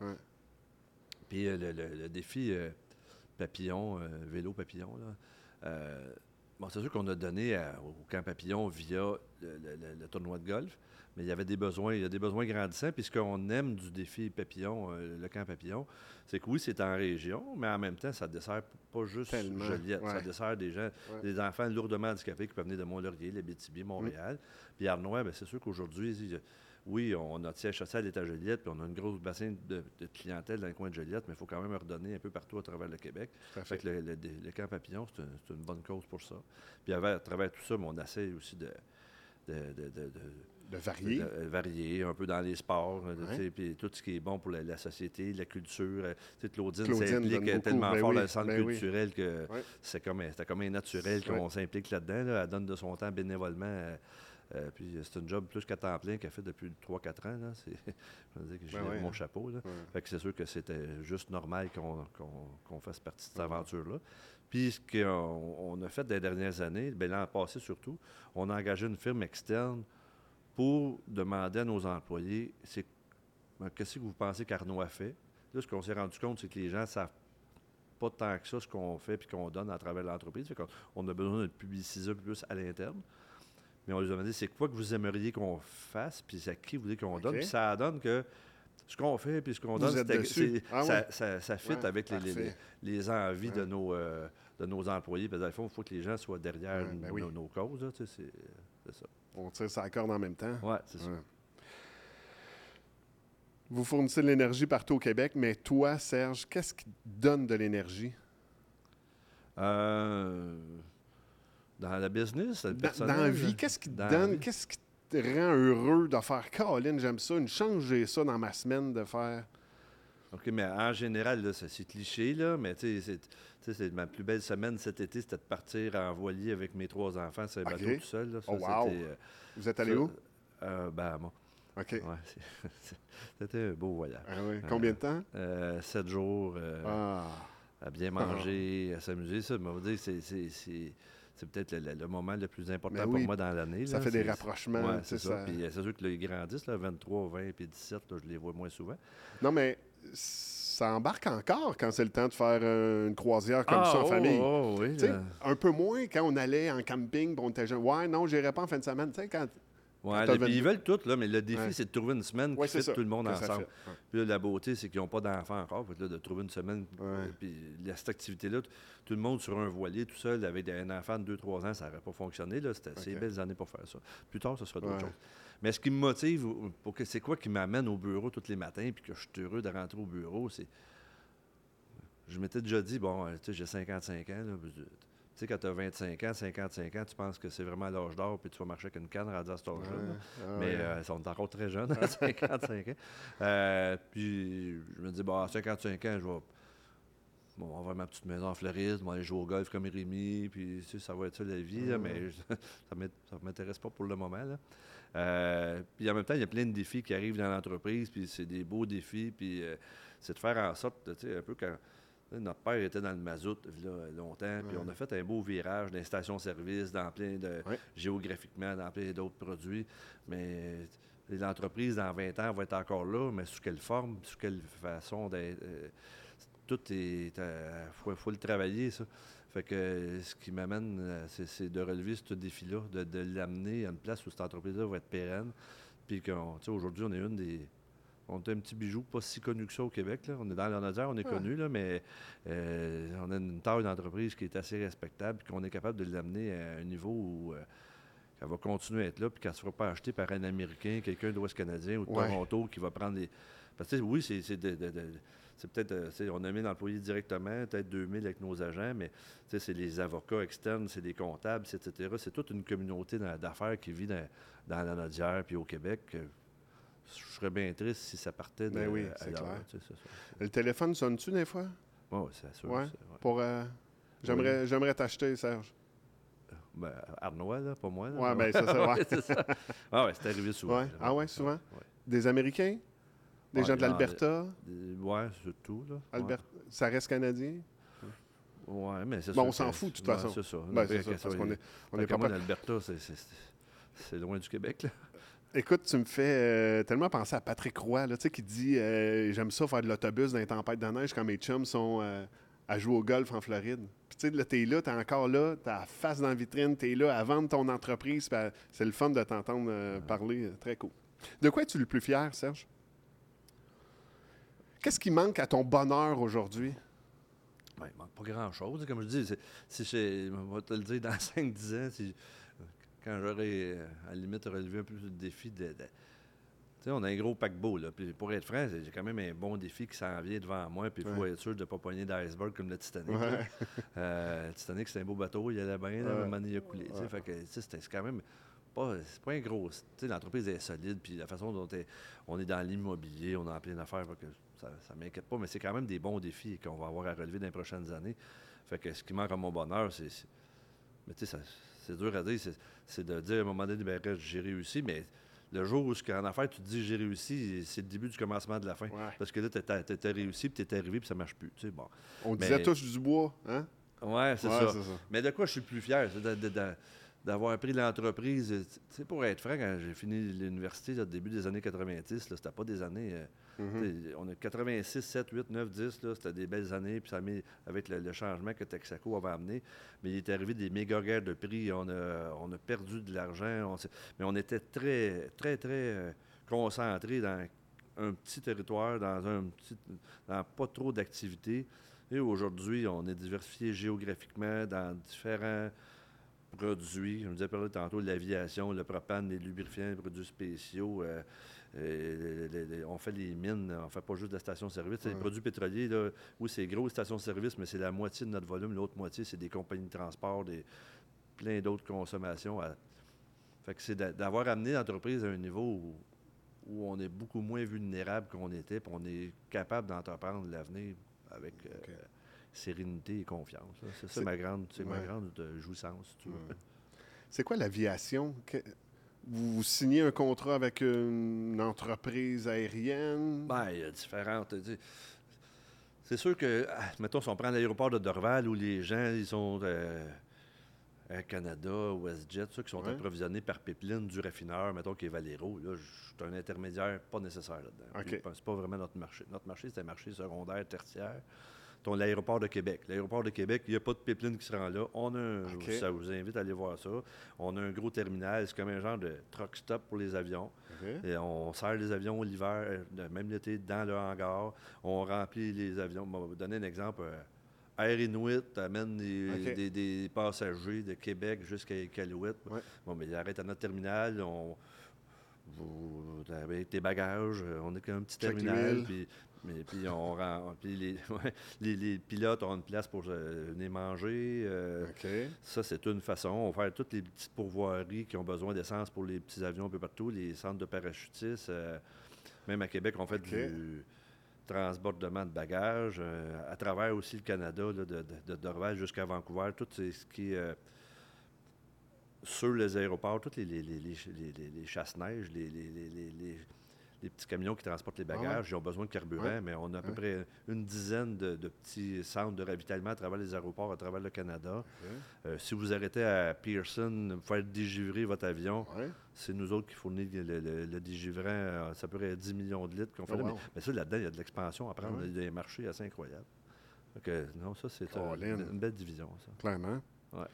Puis euh, le, le- le défi euh, papillon, euh, vélo papillon, là, bon, c'est sûr qu'on a donné à- au camp papillon via le- le tournoi de golf, mais il y avait des besoins, il y a des besoins grandissants. Puis ce qu'on aime du défi papillon, euh, le camp papillon, c'est que oui, c'est en région, mais en même temps, ça dessert pas juste Tellement, Joliette, ça dessert des gens, des enfants lourdement handicapés qui peuvent venir de Mont-Laurier, l'Abitibi, Montréal. Puis Arnois, ben, c'est sûr qu'aujourd'hui, oui, on a notre siège social est à Joliette, puis on a une grosse bassin de, de clientèle dans le coin de Joliette, mais il faut quand même redonner un peu partout à travers le Québec. Fait que le, le- le camp papillon, c'est un- c'est une bonne cause pour ça. Puis à, à travers tout ça, mais on essaie aussi de, de, de- de- De varier. de- de varier un peu dans les sports, euh, puis tout ce qui est bon pour la, la société, la culture. euh, Claudine, Claudine s'implique euh, tellement ben fort oui, dans le centre ben oui. culturel que Ouais. c'est comme, comme un naturel qu'on s'implique là-dedans. là. Elle donne de son temps bénévolement. euh, euh, puis c'est un job plus qu'à temps plein qu'elle fait depuis 3-4 ans. Là. Je veux dire que je Ben ouais, mon hein. chapeau. Là. Ouais. Fait que c'est sûr que c'était juste normal qu'on, fasse partie de cette aventure-là. Puis ce qu'on on a fait dans les dernières années, l'an passé surtout, on a engagé une firme externe pour demander à nos employés, c'est ben, qu'est-ce que vous pensez qu'Arnaud a fait? Là, ce qu'on s'est rendu compte, c'est que les gens ne savent pas tant que ça ce qu'on fait puis qu'on donne à travers l'entreprise. On a besoin de publiciser un peu plus à l'interne. Mais on les a demandé, c'est quoi que vous aimeriez qu'on fasse, puis c'est à qui vous voulez qu'on donne? Puis ça donne que ce qu'on fait puis ce qu'on donne, Ah ça, ouais? ça, ça fit Ouais, avec les, les- parfait. les envies de, nos, euh, de nos employés. Parce que dans le fond, il faut que les gens soient derrière Ouais, ben nos, oui. nos causes. c'est ça. On tire sa corde en même temps. Ouais, c'est ça. Ouais. Vous fournissez de l'énergie partout au Québec, mais toi, Serge, qu'est-ce qui te donne de l'énergie? Euh, dans la business, le Dans, dans la vie, qu'est-ce qui te dans donne, qu'est-ce qui te rend heureux de faire Caroline, j'aime ça, une chance, j'ai ça dans ma semaine de faire. OK, mais en général, c'est c'est cliché, là, mais tu sais, c'est- c'est ma plus belle semaine cet été, c'était de partir en voilier avec mes trois enfants sur un OK. bateau tout seul. Là. Ça, Oh, wow. euh, Vous êtes allé ça, où? Euh, Bahama. OK. Ouais, c'est- c'est- c'était un beau voyage. Ah oui. Combien de temps? Euh, sept jours, euh, Ah, à bien manger, à s'amuser. Ça, mais va dire, c'est, c'est, c'est, c'est peut-être le, le- le moment le plus important Mais pour moi dans l'année. ça fait des C'est- rapprochements, Ouais, c'est ça. ça- Puis euh, c'est sûr que là, ils grandissent, là, 23, 20 puis 17, là, je les vois moins souvent. Non, mais ça embarque encore quand c'est le temps de faire une croisière comme ça en oh, famille. oh, oui, là. un peu moins quand on allait en camping, on était jeune. Ouais, non, j'irai pas en fin de semaine. Tu sais, quand. Ouais, vingt- ils veulent tout, là, mais le défi, Ouais. c'est de trouver une semaine Ouais, qui fait ça, tout le monde ensemble. Ouais. Puis là, la beauté, c'est qu'ils n'ont pas d'enfants encore. Fait que là, de trouver une semaine, Ouais. puis cette activité-là, tout le monde sur un voilier tout seul avec un enfant de 2-3 ans, ça n'aurait pas fonctionné. Là. C'était Ok. belles années pour faire ça. Plus tard, ce sera d'autres Ouais. choses. Mais ce qui me motive, ou- pour que c'est quoi qui m'amène au bureau tous les matins, puis que je suis heureux de rentrer au bureau, c'est. Je m'étais déjà dit, bon, euh, tu sais, j'ai 55 ans. là, Tu sais, quand tu as 25 ans, 55 ans, tu penses que c'est vraiment l'âge d'or, puis tu vas marcher avec une canne à cet âge-là. Ouais. Ah, Mais euh, ils sont encore très jeunes, à 55 ans. Euh, puis je me dis, bon, à 55 ans, je vais bon, on va avoir ma petite maison en Floride, on va aller jouer au golf comme Rémi, puis tu sais, ça va être ça la vie, là, mais ça ne m'intéresse pas pour le moment. Là. Euh, puis en même temps, il y a plein de défis qui arrivent dans l'entreprise, puis c'est des beaux défis, puis euh, c'est de faire en sorte, tu sais, un peu quand. Notre père était dans le mazout là, longtemps, puis on a fait un beau virage dans les stations-service, dans plein de. Géographiquement, dans plein d'autres produits. Mais l'entreprise, dans 20 ans, va être encore là, mais sous quelle forme, sous quelle façon d'être. euh, tout est. Il faut, faut le travailler, ça. Fait que euh, ce qui m'amène, euh, c'est de relever ce défi-là, de, de l'amener à une place où cette entreprise-là va être pérenne. Puis qu'on- tu sais, aujourd'hui, on est une des. On est un petit bijou pas si connu que ça au Québec. Là. On est dans l'Anodière, on est connu, là, mais euh, on a une taille d'entreprise qui est assez respectable, puis qu'on est capable de l'amener à un niveau où euh, elle va continuer à être là, puis qu'elle ne sera pas achetée par un Américain, quelqu'un d'Ouest canadien ou de Ouais. Toronto qui va prendre les. Parce que oui, c'est c'est de- de- de- c'est peut-être, euh, on a mis l'employé directement, peut-être 2000 avec nos agents, mais c'est les avocats externes, c'est des comptables, etc. C'est toute une communauté d'affaires qui vit dans, dans la Nodière puis au Québec. Euh, Je serais bien triste si ça partait de Ben oui, c'est clair. sais, c'est ça. Le téléphone sonne-tu des fois? Ouais, c'est sûr. Ouais. Pour. euh, J'aimerais j'aimerais t'acheter, Serge. Ben, Arnois, là, pas moi. ben, c'est ça, c'est ça. Ah ouais, c'est arrivé souvent. Ouais. Ah ouais, souvent? Des Américains? Des Ouais, gens de l'Alberta? Des- Ouais, c'est tout, là. Ouais. Albert... Ça reste canadien? Ouais, mais c'est Bon, on s'en fout, de toute façon. C'est ça. Ben, c'est ça, parce qu'on est, on est pas l'Alberta, c'est- loin du Québec, là. Écoute, tu me fais euh, tellement penser à Patrick Roy, là, tu sais, qui dit euh, J'aime ça faire de l'autobus dans les tempêtes de neige quand mes chums sont euh, à jouer au golf en Floride. Puis, tu sais, là, t'es là, t'es encore là, t'as la face dans la vitrine, t'es là à vendre ton entreprise. C'est le fun de t'entendre euh, parler. euh, Très cool. De quoi es-tu le plus fier, Serge? Qu'est-ce qui manque à ton bonheur aujourd'hui? Ouais, il manque pas grand-chose. Comme je dis, si j'ai- on va te le dire dans 5-10 ans, si- quand j'aurai, euh, à la limite, relevé un peu le défi de. de- tu sais, on a un gros paquebot, là. Puis pour être franc, j'ai quand même un bon défi qui s'en vient devant moi. Puis il faut Ouais. être sûr de ne pas pogner d'iceberg comme le Titanic. Ouais. Euh, le Titanic, c'est un beau bateau, il allait bien, là, à un Ouais. moment donné, il a coulé. Fait que, c'est quand même pas, pas un gros. L'entreprise est solide, puis la façon dont on est dans l'immobilier, on est en pleine affaire, que ça ne m'inquiète pas, mais c'est quand même des bons défis qu'on va avoir à relever dans les prochaines années. Fait que ce qui manque à mon bonheur, c'est. Mais tu sais, c'est dur à dire, c'est- de dire à un moment donné, ben, j'ai réussi, mais. Le jour où, en affaires, tu te dis j'ai réussi, c'est le début du commencement de la fin. Ouais. Parce que là, tu étais réussi, puis tu étais arrivé, puis ça marche plus. Tu sais, bon. On Mais- disait tous du bois, hein? Ouais, c'est Ouais, ça. Mais de quoi je suis plus fier, c'est de- de- de- d'avoir pris l'entreprise. Tu sais, pour être franc, quand j'ai fini l'université, au début des années 90, là, c'était pas des années. euh, Mhm. On a 86, 7, 8, 9, 10, là, c'était des belles années, puis ça a mis, avec le, le changement que Texaco avait amené. Mais il est arrivé des méga guerres de prix, on a, on a perdu de l'argent, mais on était très, très, très euh, concentrés dans un petit territoire, dans un petit, dans pas trop d'activités. Et aujourd'hui, on est diversifié géographiquement dans différents produits. Je vous ai parlé tantôt de l'aviation, le propane, les lubrifiants, les produits spéciaux. euh, euh, les- les- les- on fait les mines, on fait pas juste de la station-service. C'est Les Ouais. produits pétroliers, là, oui, c'est gros, les stations-service, mais c'est la moitié de notre volume. L'autre moitié, c'est des compagnies de transport, des, plein d'autres consommations. à- Fait que c'est d'a- d'avoir amené l'entreprise à un niveau où, où on est beaucoup moins vulnérable qu'on était, puis on est capable d'entreprendre l'avenir avec euh. Sérénité et confiance. C'est ça ma grande, ma grande euh, jouissance. si. Ouais. C'est quoi l'aviation? Que- Vous signez un contrat avec une entreprise aérienne? Ben, il y a différentes. C'est sûr que, ah, mettons, si on prend l'aéroport de Dorval où les gens, ils sont euh, Air Canada, WestJet, ceux qui sont Ouais. approvisionnés par pipeline du raffineur, mettons, qui est Valero, là, je suis un intermédiaire pas nécessaire là-dedans. OK. Puis, C'est pas vraiment notre marché. Notre marché, c'est un marché secondaire, tertiaire. Ton l'aéroport de Québec. L'aéroport de Québec, il n'y a pas de pipeline qui se rend là. On a un-. Ça vous invite à aller voir ça. On a un gros terminal. C'est comme un genre de truck stop pour les avions. Et on sert les avions l'hiver, euh, même l'été, dans le hangar. On remplit les avions. Bon, on va vous donner un exemple. euh, Air Inuit amène des, des- des passagers de Québec jusqu'à Iqaluit. Ouais. Bon, mais ils arrêtent à notre terminal. On, vous, avec tes bagages, euh, on est qu'un petit Check terminal. Puis, mais, puis on rend, puis les, ouais, les, les pilotes ont une place pour euh, venir manger. euh, ça, c'est une façon. On va faire toutes les petites pourvoiries qui ont besoin d'essence pour les petits avions un peu partout, les centres de parachutistes. euh, même à Québec, on fait du transbordement de bagages. à travers aussi le Canada, là, de, de, jusqu'à Vancouver, tout ce qui est sur les aéroports, tous les, les, les, les, les- les- les chasse-neige, les, les, les- petits camions qui transportent les Ah ouais. bagages, ils ont besoin de carburant, Ouais. mais on a à peu Ouais. près une dizaine de, de petits centres de ravitaillement à travers les aéroports, à travers le Canada. Euh, si vous arrêtez à Pearson, faire dégivrer votre avion, c'est nous autres qui fournissons le, le- le dégivrant. euh, ça peut être 10 millions de litres qu'on fait Oh, là. wow. Mais, mais ça, là-dedans, il y a de l'expansion à prendre. Ouais. Il y a des marchés assez incroyables. Que, non, ça, c'est euh, une, belle division, ça. Clairement. Ouais.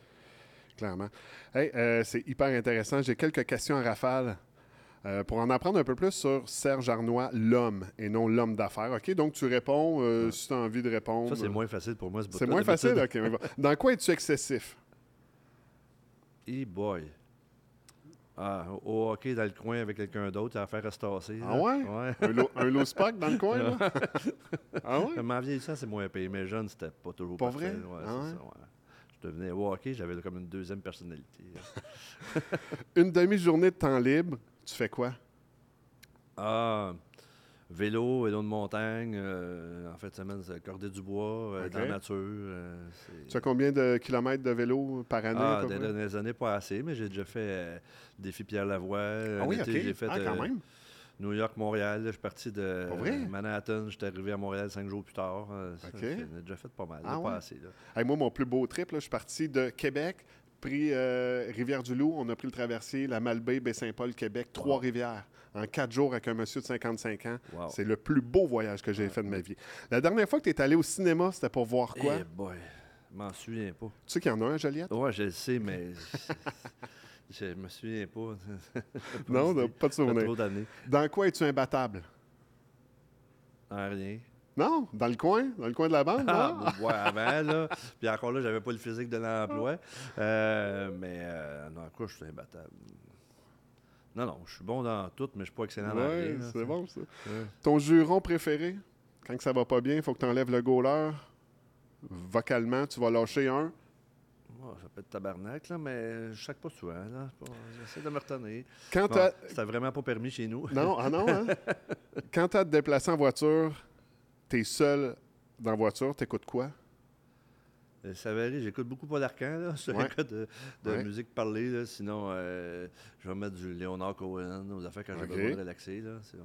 Clairement. Hey, euh, c'est hyper intéressant. J'ai quelques questions à rafale. Euh, pour en apprendre un peu plus sur Serge Arnois, l'homme, et non l'homme d'affaires. OK? Donc, tu réponds euh, Ouais. si tu as envie de répondre. Ça, c'est moins facile pour moi, ce C'est moins facile? OK. mais bon. Dans quoi es-tu excessif? Eh boy. Ah, au hockey dans le coin avec quelqu'un d'autre, à faire restasser. Ah là. ouais? Ouais. Un, lo- un low dans le coin, là? ah ouais? Mais en vieillissant, c'est moins payé. Mais jeune, c'était pas toujours Pas parfait. vrai? Ouais, Ah ouais? ça. Je devenais au hockey, j'avais comme une deuxième personnalité. Une demi-journée de temps libre, tu fais quoi? Ah, vélo, vélo de montagne. euh, en fait, semaine, c'est corder du bois, euh, dans la nature. euh, Tu as combien de kilomètres de vélo par année? Ah, des dernières années, pas assez, mais j'ai déjà fait euh, défi Pierre Lavoie. Ah oui. J'ai fait ah, quand même. New York, Montréal. Je suis parti de? Manhattan. J'étais arrivé à Montréal cinq jours plus tard. Euh, ça, OK. J'en ai déjà fait pas mal. Ah là, ouais? Pas assez. Là. Hey, moi, mon plus beau trip, là, je suis parti de Québec, pris euh, Rivière-du-Loup. On a pris le traversier, la Malbaie, Baie-Saint-Paul, Québec, Trois-Rivières, en quatre jours avec un monsieur de 55 ans. Wow. C'est le plus beau voyage que j'ai fait de ma vie. La dernière fois que tu es allé au cinéma, c'était pour voir quoi? Eh boy, m'en souviens pas. Tu sais qu'il y en a un, Joliette? Ouais, je le sais, mais je me souviens pas. non, pas de souvenir. trop. Dans quoi es-tu imbattable? Ah, rien. Non? Dans le coin? Dans le coin de la bande? Ah, non? ouais, avant, là. Puis encore là, j'avais pas le physique de l'emploi. Euh, mais euh, dans quoi je suis imbattable? Non, non, je suis bon dans tout, mais je suis pas excellent dans Ouais, rien. c'est bon, ça. Ouais. Ton juron préféré? Quand ça va pas bien, il faut que tu enlèves le goaler. Vocalement, tu vas lâcher un. Ouais, ça peut être tabarnak, là, mais je sac pas souvent. là. J'essaie de me retenir. Quand Bon, vraiment pas permis chez nous. Non, ah non, hein? Quand tu as te déplacé en voiture, tu es seul dans la voiture, t'écoutes quoi? Euh, Ça varie, j'écoute beaucoup Paul Arcand, là, sur Ouais. de, de Ouais. musique parlée. Là. Sinon, euh, je vais mettre du Léonard Cohen aux affaires quand j'ai Ok. besoin de relaxer. C'est ouais,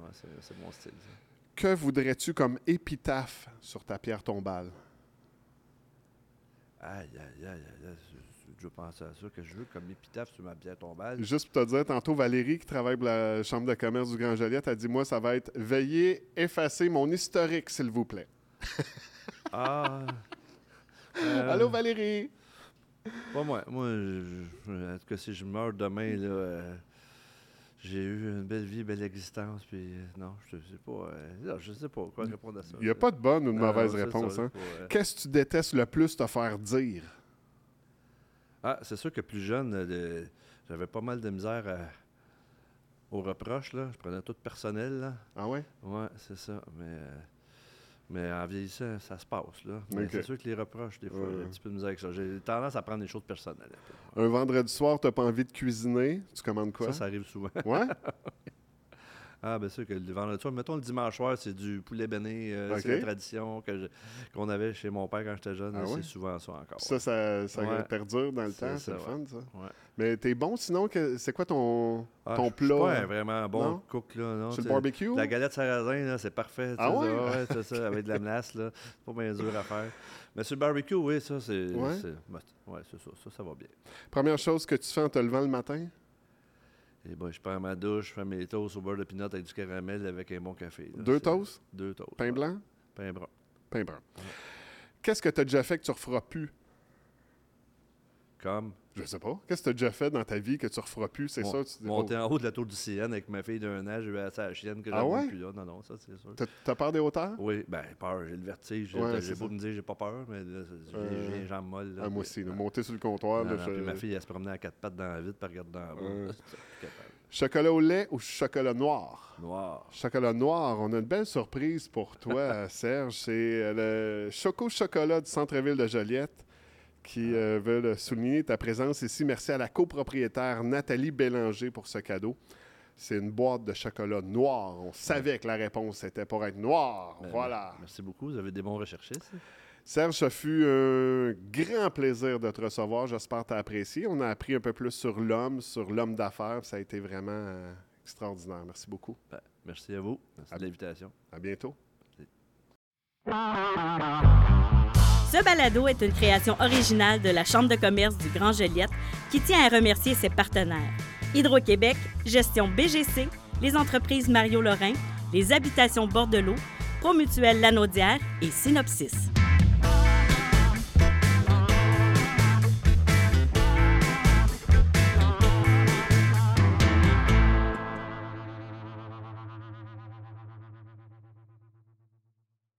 mon style. ça. Que voudrais-tu comme épitaphe sur ta pierre tombale? Aïe, aïe, aïe, aïe, aïe. Je, je pense à ça, que je veux comme épitaphe sur ma bière tombale. Juste pour te dire, tantôt, Valérie, qui travaille pour la Chambre de commerce du Grand Joliette, a dit Moi, ça va être Veuillez effacer mon historique, s'il vous plaît. Ah! Euh, Allô, Valérie? Pas moi. Moi, je, en tout cas, si je meurs demain, là, euh, j'ai eu une belle vie, belle existence, puis euh, non, je sais pas. euh, non, je sais pas quoi répondre à ça. Il n'y a pas de bonne ou de mauvaise réponse. hein. Qu'est-ce que tu détestes le plus te faire dire? Ah, c'est sûr que plus jeune, euh, j'avais pas mal de misère à- aux reproches, là. Je prenais tout personnel, là. Ah ouais? Ouais, c'est ça. Mais, euh, mais en vieillissant, ça se passe, là. Mais c'est sûr que les reproches, des fois, j'ai Ouais. un petit peu de misère avec ça. J'ai tendance à prendre des choses personnelles. Un vendredi soir, tu n'as pas envie de cuisiner? Tu commandes quoi? Ça, ça arrive souvent. Ouais? Ah, bien sûr que le vendredi soir, mettons le dimanche soir, c'est du poulet béné. euh. C'est la tradition qu'on avait chez mon père quand j'étais jeune. Ah ouais? C'est souvent ça encore. Ça, ça, ça Ouais. perdure dans le temps. C'est le ouais. fun, ça. Ouais. Mais t'es bon sinon? que- C'est quoi ton, Ah, ton plat? un vraiment bon Non? cook, là. Non, Sur le barbecue? La galette sarrasin, c'est parfait. Ah ouais? c'est ça, avec de la menace, là. C'est pas bien dur à faire. Mais sur le barbecue, oui, ça, c'est. Ouais? c'est- ouais, ça. Ça, ça va bien. Première chose que tu fais en te levant le matin? Et ben, je prends ma douche, je fais mes toasts au beurre de pinot avec du caramel avec un bon café. là. Deux toasts? Deux toasts. Pain ouais. blanc? Pain brun. Pain brun. Qu'est-ce que tu as déjà fait que tu referas plus? Comme? Je sais pas. Qu'est-ce que tu as déjà fait dans ta vie que tu referas plus? C'est ça? Tu... monter en haut de la tour du CN avec ma fille d'un an, j'ai eu assez à la chienne que Ah ouais? plus là. Non, non, ça, c'est sûr. T'as- peur des hauteurs? Oui, ben, peur, j'ai le vertige. J'ai Ouais, beau me dire j'ai pas peur, mais j'ai Euh, les jambes molles. là, Ah, moi aussi. là, monter sur le comptoir. Non, là, non, je- puis ma fille, elle se promenait à quatre pattes dans la vide, puis elle regarde dans la Euh. Chocolat au lait ou chocolat noir? Noir. Chocolat noir, on a une belle surprise pour toi, Serge. C'est euh, le Choco Chocolat du centre-ville de Joliette qui euh, veulent souligner ta présence ici. Merci à la copropriétaire Nathalie Bélanger pour ce cadeau. C'est une boîte de chocolat noir. On savait que la réponse était pour être noir. Ben, voilà. Merci beaucoup. Vous avez des bons recherchistes. Serge, ça fut un grand plaisir de te recevoir. J'espère que tu as apprécié. On a appris un peu plus sur l'homme, sur l'homme d'affaires. Ça a été vraiment euh, extraordinaire. Merci beaucoup. Ben, merci à vous. Merci À- de l'invitation. À bientôt. Ce balado est une création originale de la Chambre de commerce du Grand Joliette qui tient à remercier ses partenaires. Hydro-Québec, Gestion BGC, les entreprises Mario Lorrain, les habitations Bordelot, Promutuelle Lanaudière et Synopsis.